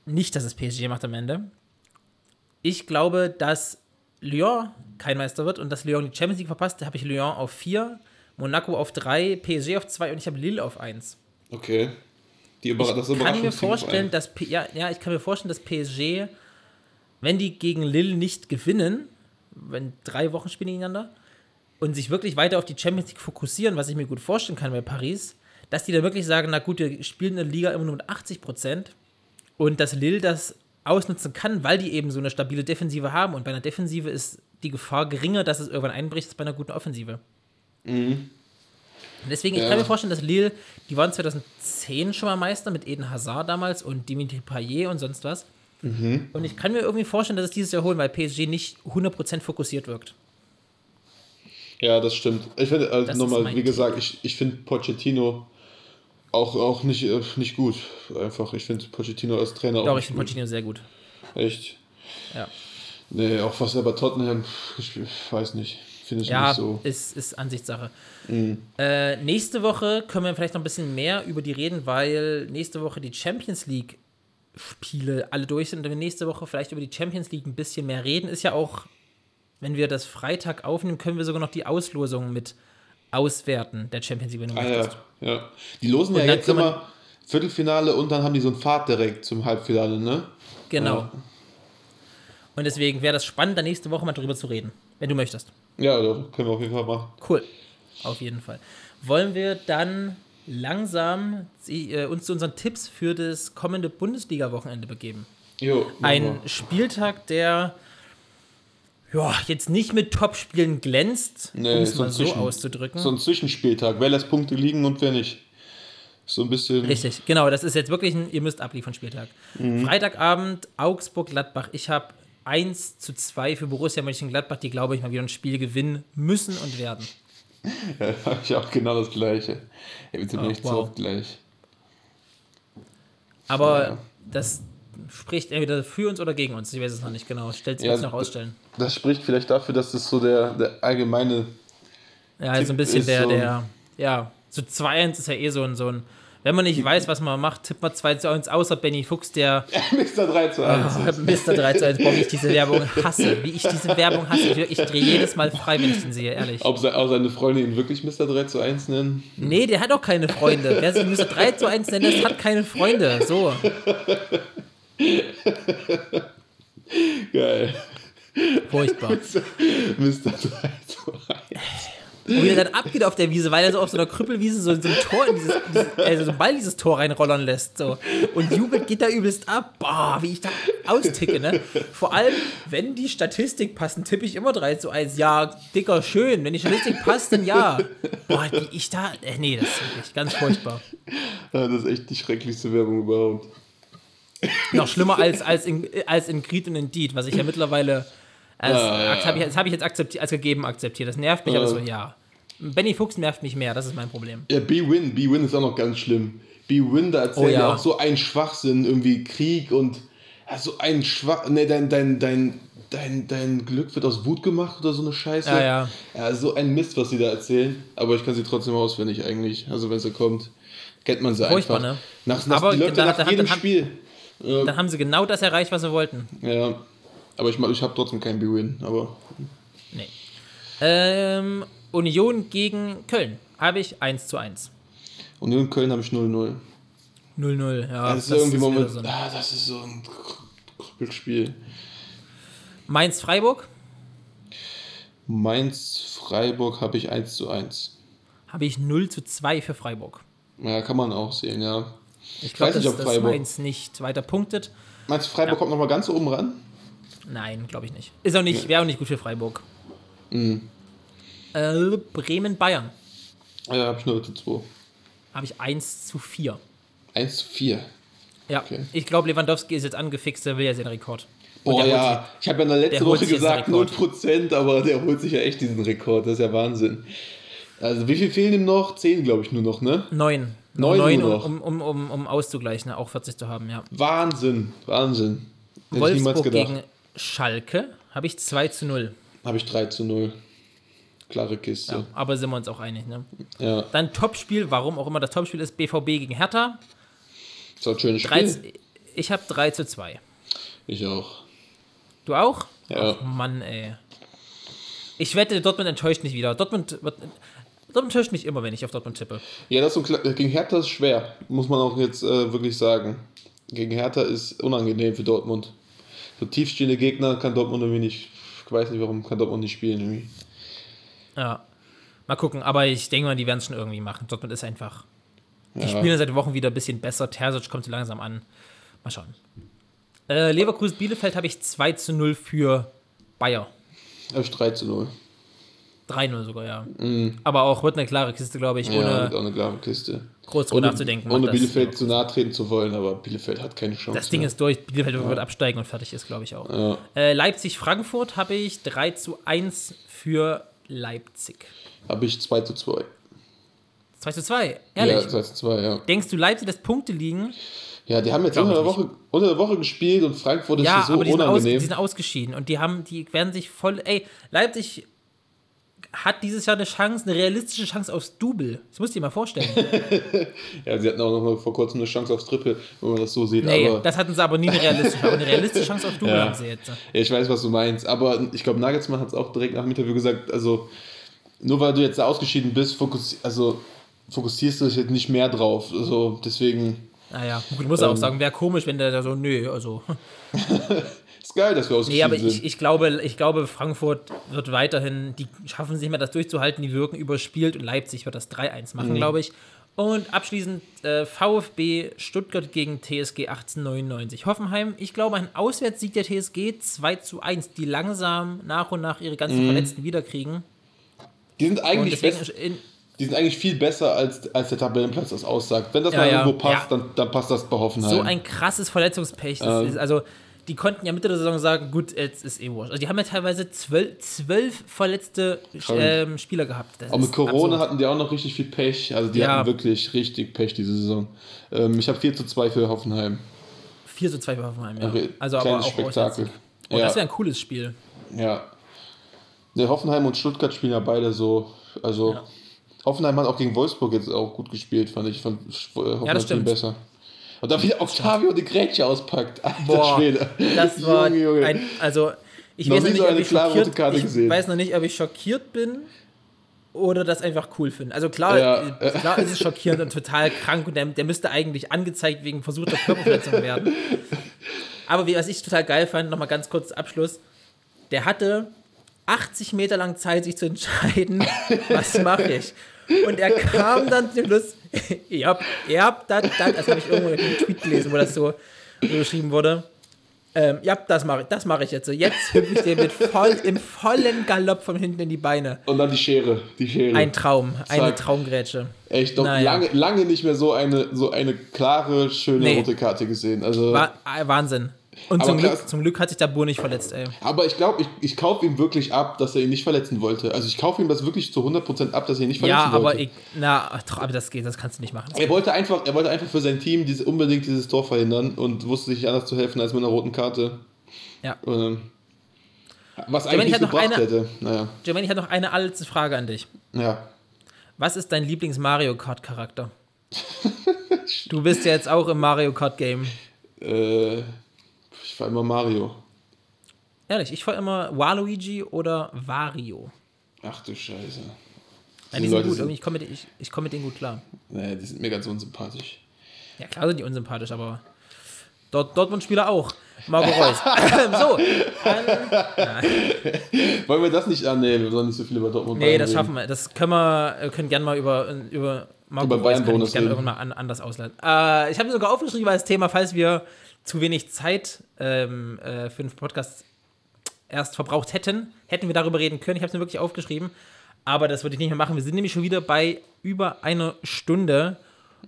nicht, dass es PSG macht am Ende. Ich glaube, dass Lyon kein Meister wird und dass Lyon die Champions League verpasst. Da habe ich Lyon auf 4, Monaco auf 3, PSG auf 2 und ich habe Lille auf 1. Okay. Die Über das Ich kann mir vorstellen, dass P ja, ja, ich kann mir vorstellen, dass PSG, wenn die gegen Lille nicht gewinnen, wenn drei Wochen spielen gegeneinander und sich wirklich weiter auf die Champions League fokussieren, was ich mir gut vorstellen kann bei Paris, dass die dann wirklich sagen, na gut, wir spielen in der Liga immer nur mit 80 Prozent und dass Lille das ausnutzen kann, weil die eben so eine stabile Defensive haben und bei einer Defensive ist die Gefahr geringer, dass es irgendwann einbricht, als bei einer guten Offensive. Und Deswegen, ich Ja. kann mir vorstellen, dass Lille, die waren 2010 schon mal Meister mit Eden Hazard damals und Dimitri Payet und sonst was. Und ich kann mir irgendwie vorstellen, dass es dieses Jahr holen, weil PSG nicht 100% fokussiert wirkt. Ja, das stimmt. Ich finde, also Das ist nochmal, wie gesagt, ich, ich finde Pochettino auch, auch nicht, äh, nicht gut. Einfach, ich finde Pochettino als Trainer auch Doch, ich finde. Pochettino sehr gut. Echt. Ja, Nee, auch was er bei Tottenham gespielt, weiß nicht. Finde ich ja nicht so. ist, ist Ansichtssache. Äh, nächste Woche können wir vielleicht noch ein bisschen mehr über die reden, weil nächste Woche die Champions League Spiele alle durch sind und wir nächste Woche vielleicht über die Champions League ein bisschen mehr reden. Ist ja auch, wenn wir das Freitag aufnehmen, können wir sogar noch die Auslosung mit auswerten der Champions League, wenn du Ah möchtest. ja, ja. Die losen Und ja dann jetzt immer Viertelfinale und dann haben die so einen Pfad direkt zum Halbfinale, ne? Genau. Ja. Und deswegen wäre das spannend, da nächste Woche mal drüber zu reden, wenn du möchtest. Ja, da können wir auf jeden Fall machen. Cool. Auf jeden Fall. Wollen wir dann langsam äh, uns zu unseren Tipps für das kommende Bundesliga-Wochenende begeben? Jo, Ein. Spieltag, der ja, jetzt nicht mit Top-Spielen glänzt, um es so mal so Zwischen- auszudrücken. So ein Zwischenspieltag. Wer lässt Punkte liegen und wer nicht. So ein bisschen. Richtig, genau, das ist jetzt wirklich ein, ihr müsst abliefern Spieltag. Mhm. Freitagabend, Augsburg-Gladbach. Ich habe 1 zu 2 für Borussia Mönchengladbach, die, glaube ich, mal wieder ein Spiel gewinnen müssen und werden. Ja, habe ich auch genau das Gleiche. Ey, Ah, nicht so wow. oft gleich. Aber Ja. das spricht entweder für uns oder gegen uns. Ich weiß es noch nicht genau. Stellt sich Ja, noch rausstellen. Das spricht vielleicht dafür, dass das so der, der allgemeine. Ja, also ein Tipp bisschen ist der, so- der, ja, so 2-1 ist ja eh so ein, so ein, wenn man nicht weiß, was man macht, tippt man 2 zu 1, außer Benny Fuchs, der Mr. 3 zu 1. oh, Mr. 3 zu 1, boah, wie ich diese Werbung hasse. Wie ich diese Werbung hasse. Ich, ich drehe jedes Mal frei, wenn ich den sehe, ehrlich. Ob, se- ob seine Freunde ihn wirklich Mr. 3 zu 1 nennen? Nee, der hat auch keine Freunde. Wer sich Mr. 3 zu 1 nennt, das hat keine Freunde. So. Geil. Furchtbar. Mr. 3 zu 1. Und wie er dann abgeht auf der Wiese, weil er so auf so einer Krüppelwiese so, so ein Tor in dieses, dieses also so einen Ball in dieses Tor reinrollern lässt. So. Und jubelt, geht da übelst ab. Boah, wie ich da austicke, ne? Vor allem, wenn die Statistik passen, tippe ich immer 3 zu 1. Ja, dicker, schön. Wenn die Statistik passt, dann ja. Boah, wie ich da. Äh, nee, das ist wirklich ganz furchtbar. Ja, das ist echt die schrecklichste Werbung überhaupt. Noch schlimmer als, als, in, als in Creed und Indeed, was ich ja mittlerweile. Als, Ja, ja, ja. hab ich, das habe ich jetzt akzeptiert, als gegeben akzeptiert. Das nervt mich, aber so, ja. Benny Fuchs nervt mich mehr, das ist mein Problem. Ja, B-Win, B-Win ist auch noch ganz schlimm. B-Win, da erzählen Oh ja. auch so einen Schwachsinn, irgendwie Krieg und ja, so ein Schwach. Ne, dein, dein, dein, dein, dein Glück wird aus Wut gemacht oder so eine Scheiße. Ja, ja. Ja, so ein Mist, was sie da erzählen. Aber ich kann sie trotzdem auswendig eigentlich. Also wenn sie kommt, kennt man sie Furchtbar, einfach. ne? Nach, nach, Aber die läuft da- nach da- jedem da- Spiel. Dann haben sie genau das erreicht, was sie wollten. Ja. Aber ich, ich habe trotzdem keinen B-Win. Aber Nee. Ähm, Union gegen Köln habe ich 1 zu 1. und in Köln habe ich 0-0. 0-0, ja. Das ist irgendwie wieder Moment. so ein- ah, das ist so ein Krüppelspiel. Mainz-Freiburg Mainz-Freiburg habe ich 1 zu 1. habe ich 0 zu 2 für Freiburg. Ja, kann man auch sehen, ja. Ich glaube, weiß nicht, dass, ob dass Freiburg- Mainz nicht weiter punktet. Meinst du, Freiburg kommt noch mal ganz oben ran? Nein, glaube ich nicht. Ist auch nicht, wäre auch nicht gut für Freiburg. Mhm. Äh, Bremen-Bayern Ja, habe ich 0 zu 2. habe ich 1 zu 4. 1 zu 4. Ja, Okay. ich glaube, Lewandowski ist jetzt angefixt, der will ja seinen Rekord. Boah, ja. Ich habe ja in der letzten Woche gesagt den Rekord. 0%, aber der holt sich ja echt diesen Rekord. Das ist ja Wahnsinn. Also, wie viel fehlen ihm noch? 10, glaube ich, nur noch, ne? Neun. Neun Neun, nur um, noch. um, um, um, um auszugleichen, auch 40 zu haben, ja. Wahnsinn. Wahnsinn. Hätte ich niemals Wolfsburg gedacht. gegen Schalke habe ich 2 zu 0. Habe ich 3 zu 0. Klare Kiste. Ja, aber sind wir uns auch einig, ne? Ja. Dann Topspiel, warum auch immer das Topspiel ist, BVB gegen Hertha. Ist auch ein schönes 3 Spiel. zu, ich habe 3 zu 2. Ich auch. Du auch? Ja. Ach Mann, ey. Ich wette, Dortmund enttäuscht mich wieder. Dortmund, Dortmund enttäuscht mich immer, wenn ich auf Dortmund tippe. Ja, das ist so gegen Hertha ist schwer, muss man auch jetzt äh, wirklich sagen. Gegen Hertha ist unangenehm für Dortmund. So tiefstehende Gegner kann Dortmund irgendwie nicht. Ich weiß nicht, warum kann Dortmund nicht spielen irgendwie. Ja. Mal gucken, aber ich denke mal, die werden es schon irgendwie machen. Dortmund ist einfach. Die Ja. spielen seit Wochen wieder ein bisschen besser. Terzic kommt so langsam an. Mal schauen. Äh, Leverkusen-Bielefeld habe ich 2 zu 0 für Bayer. Habe ich 3 zu 0. 3-0 sogar, ja. Aber auch wird eine klare Kiste, glaube ich, Mhm. Ja, ohne wird auch eine klare Kiste. groß drüber nachzudenken. Ohne das Bielefeld zu nahe treten zu wollen, aber Bielefeld hat keine Chance. Das Ding mehr. ist durch. Bielefeld wird absteigen und fertig ist, glaube ich auch. Ja. Äh, Leipzig-Frankfurt habe ich 3 zu 1 für Leipzig. Habe ich 2 zu 2. 2 zu 2, Ja, ehrlich. 2 zu 2, ja. Denkst du, Leipzig lässt Punkte liegen? Ja, die haben jetzt unter der, Woche, unter der Woche gespielt und Frankfurt ist Ja, so aber die sind, aus, unangenehm. die sind ausgeschieden und die haben, die werden sich voll. Ey, Leipzig hat dieses Jahr eine Chance, eine realistische Chance aufs Double. Das musst du dir mal vorstellen. ja, sie hatten auch noch vor kurzem eine Chance aufs Triple, wenn man das so sieht. Nee, aber das hatten sie aber nie eine realistische. Aber eine realistische Chance aufs Double Ja. haben sie jetzt. Ich weiß, was du meinst, aber ich glaube, Nagelsmann hat es auch direkt nach dem Interview gesagt, also nur weil du jetzt da ausgeschieden bist, fokussi also, fokussierst du dich jetzt nicht mehr drauf. Also deswegen Naja, gut, muss er Ähm. auch sagen, wäre komisch, wenn der da so, nö, also. ist geil, dass wir ausgeschieden Nee, aber sind. ich, ich, glaube, ich glaube, Frankfurt wird weiterhin, die schaffen es nicht mehr, das durchzuhalten, die wirken überspielt und Leipzig wird das 3-1 machen, Mhm. glaube ich. Und abschließend äh, VfB Stuttgart gegen TSG 1899. Hoffenheim, ich glaube, ein Auswärtssieg der TSG 2 zu 1, die langsam nach und nach ihre ganzen Verletzten wiederkriegen. die, sind eigentlich die sind eigentlich viel besser, als, als der Tabellenplatz das aussagt. Wenn das Ja, mal ja. irgendwo passt, Ja. dann, dann passt das bei Hoffenheim. so ein krasses Verletzungspech. Das Ähm. ist, also, die konnten ja Mitte der Saison sagen, gut, jetzt ist eh wurscht. Also, die haben ja teilweise zwölf, zwölf verletzte ähm, Spieler gehabt. Das Aber mit Corona absurd. hatten die auch noch richtig viel Pech. Also die Ja. hatten wirklich richtig Pech diese Saison. Ähm, ich habe 4 zu 2 für Hoffenheim. 4 zu 2 für Hoffenheim, ja. Also aber auch Spektakel. Oh, Ja. das wäre ein cooles Spiel. Ja. Der Hoffenheim und Stuttgart spielen ja beide so. Also Ja. Hoffenheim hat auch gegen Wolfsburg jetzt auch gut gespielt, fand ich. Fand Hoffenheim viel stimmt. besser. Und dann wieder Octavio die Grätsche auspackt. Alter Boah, Schwede. Das war Junge, Junge. ein, also ich Noch weiß noch nicht, so ob eine ich schockiert, ich gesehen. weiß noch nicht, ob ich schockiert bin oder das einfach cool finde. Also klar, Ja. äh, klar ist es schockierend und total krank und der, der müsste eigentlich angezeigt wegen versuchter Körperverletzung werden. Aber wie, was ich total geil fand, nochmal ganz kurz Abschluss, der hatte 80 Meter lang Zeit, sich zu entscheiden, was mache ich. Und er kam dann zum Schluss, ihr habt, ihr habt das, das, das habe ich irgendwo in einem Tweet gelesen, wo das so, so geschrieben wurde. Ähm, ja, das mache ich, das mache ich jetzt so. Jetzt hüpfe ich dir mit voll, im vollen Galopp von hinten in die Beine. Und dann die Schere, die Schere. Ein Traum, eine Zack. Traumgrätsche. Echt, doch Naja. lange, lange nicht mehr so eine, so eine klare, schöne Nee. rote Karte gesehen. Also, War, äh, Wahnsinn. Und zum Glück, zum Glück hat sich der Bur nicht verletzt, ey. aber ich glaube, ich, ich kaufe ihm wirklich ab, dass er ihn nicht verletzen wollte. Also ich kaufe ihm das wirklich zu 100% ab, dass er ihn nicht verletzen Ja, aber wollte. ich, na, aber das geht, das kannst du nicht machen. er wollte einfach, er wollte einfach für sein Team diese, unbedingt dieses Tor verhindern und wusste sich nicht anders zu helfen als mit einer roten Karte. Ja. Ähm, was Jermaine, eigentlich ich nicht gebracht eine- hätte. Naja, Giovanni, ich habe noch eine allerletzte Frage an dich. ja. Was ist dein Lieblings-Mario Kart-Charakter? du bist ja jetzt auch im Mario Kart-Game. Äh, ich war immer Mario. Ehrlich, ich fahre immer Waluigi oder Wario. Ach du Scheiße. Ja, die sind Leute gut, sind- ich komme mit, ich, ich komm mit denen gut klar. Naja, die sind mir ganz unsympathisch. Ja, klar sind die unsympathisch, aber Dort, Dortmund-Spieler auch. Marco Reus. so, Wollen wir das nicht annehmen? Wir sollen nicht so viel über Dortmund nee, Bayern das reden. schaffen wir. Das können wir, wir können gerne mal über, über Marco Über Reus Bayern ich gerne reden. irgendwann mal an, anders ausleiten. Äh, ich habe mir sogar aufgeschrieben als Thema, falls wir zu wenig Zeit ähm, äh, für den Podcast erst verbraucht hätten, hätten wir darüber reden können. Ich habe es mir wirklich aufgeschrieben, aber das würde ich nicht mehr machen. Wir sind nämlich schon wieder bei über einer Stunde.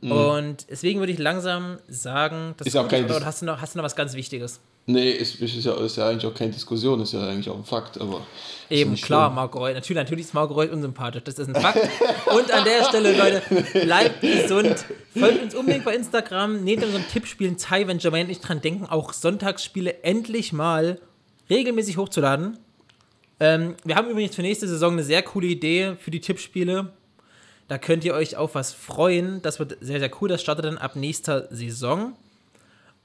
Und deswegen würde ich langsam sagen, das Mhm. Ist auch kein hast du, noch, hast du noch was ganz Wichtiges? Nee, ist, ist, ja, ist ja eigentlich auch keine Diskussion, ist ja eigentlich auch ein Fakt, aber. Eben, klar. Marco Reus. Natürlich, natürlich ist Marco Reus unsympathisch. Das ist ein Fakt. Und an der Stelle, Leute, bleibt gesund. Folgt uns unbedingt bei Instagram. Nehmt an unseren Tippspielen teil, wenn Jermaine nicht dran denken, auch Sonntagsspiele endlich mal regelmäßig hochzuladen. Ähm, wir haben übrigens für nächste Saison eine sehr coole Idee für die Tippspiele. Da könnt ihr euch auf was freuen. Das wird sehr, sehr cool. Das startet dann ab nächster Saison.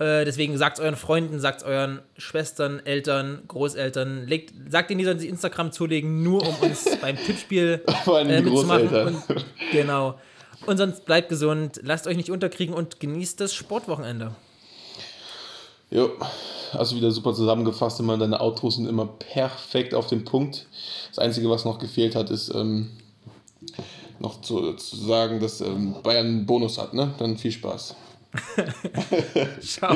Äh, deswegen sagt euren Freunden, sagt euren Schwestern, Eltern, Großeltern, legt, sagt ihnen, die sollen sich Instagram zulegen, nur um uns beim Tippspiel äh, mitzumachen. Und, genau. Und sonst bleibt gesund, lasst euch nicht unterkriegen und genießt das Sportwochenende. Jo, hast du wieder super zusammengefasst. Immer deine Outros sind immer perfekt auf den Punkt. Das Einzige, was noch gefehlt hat, ist ähm, noch zu, zu sagen, dass ähm, Bayern einen Bonus hat. Ne? Dann viel Spaß. Ciao.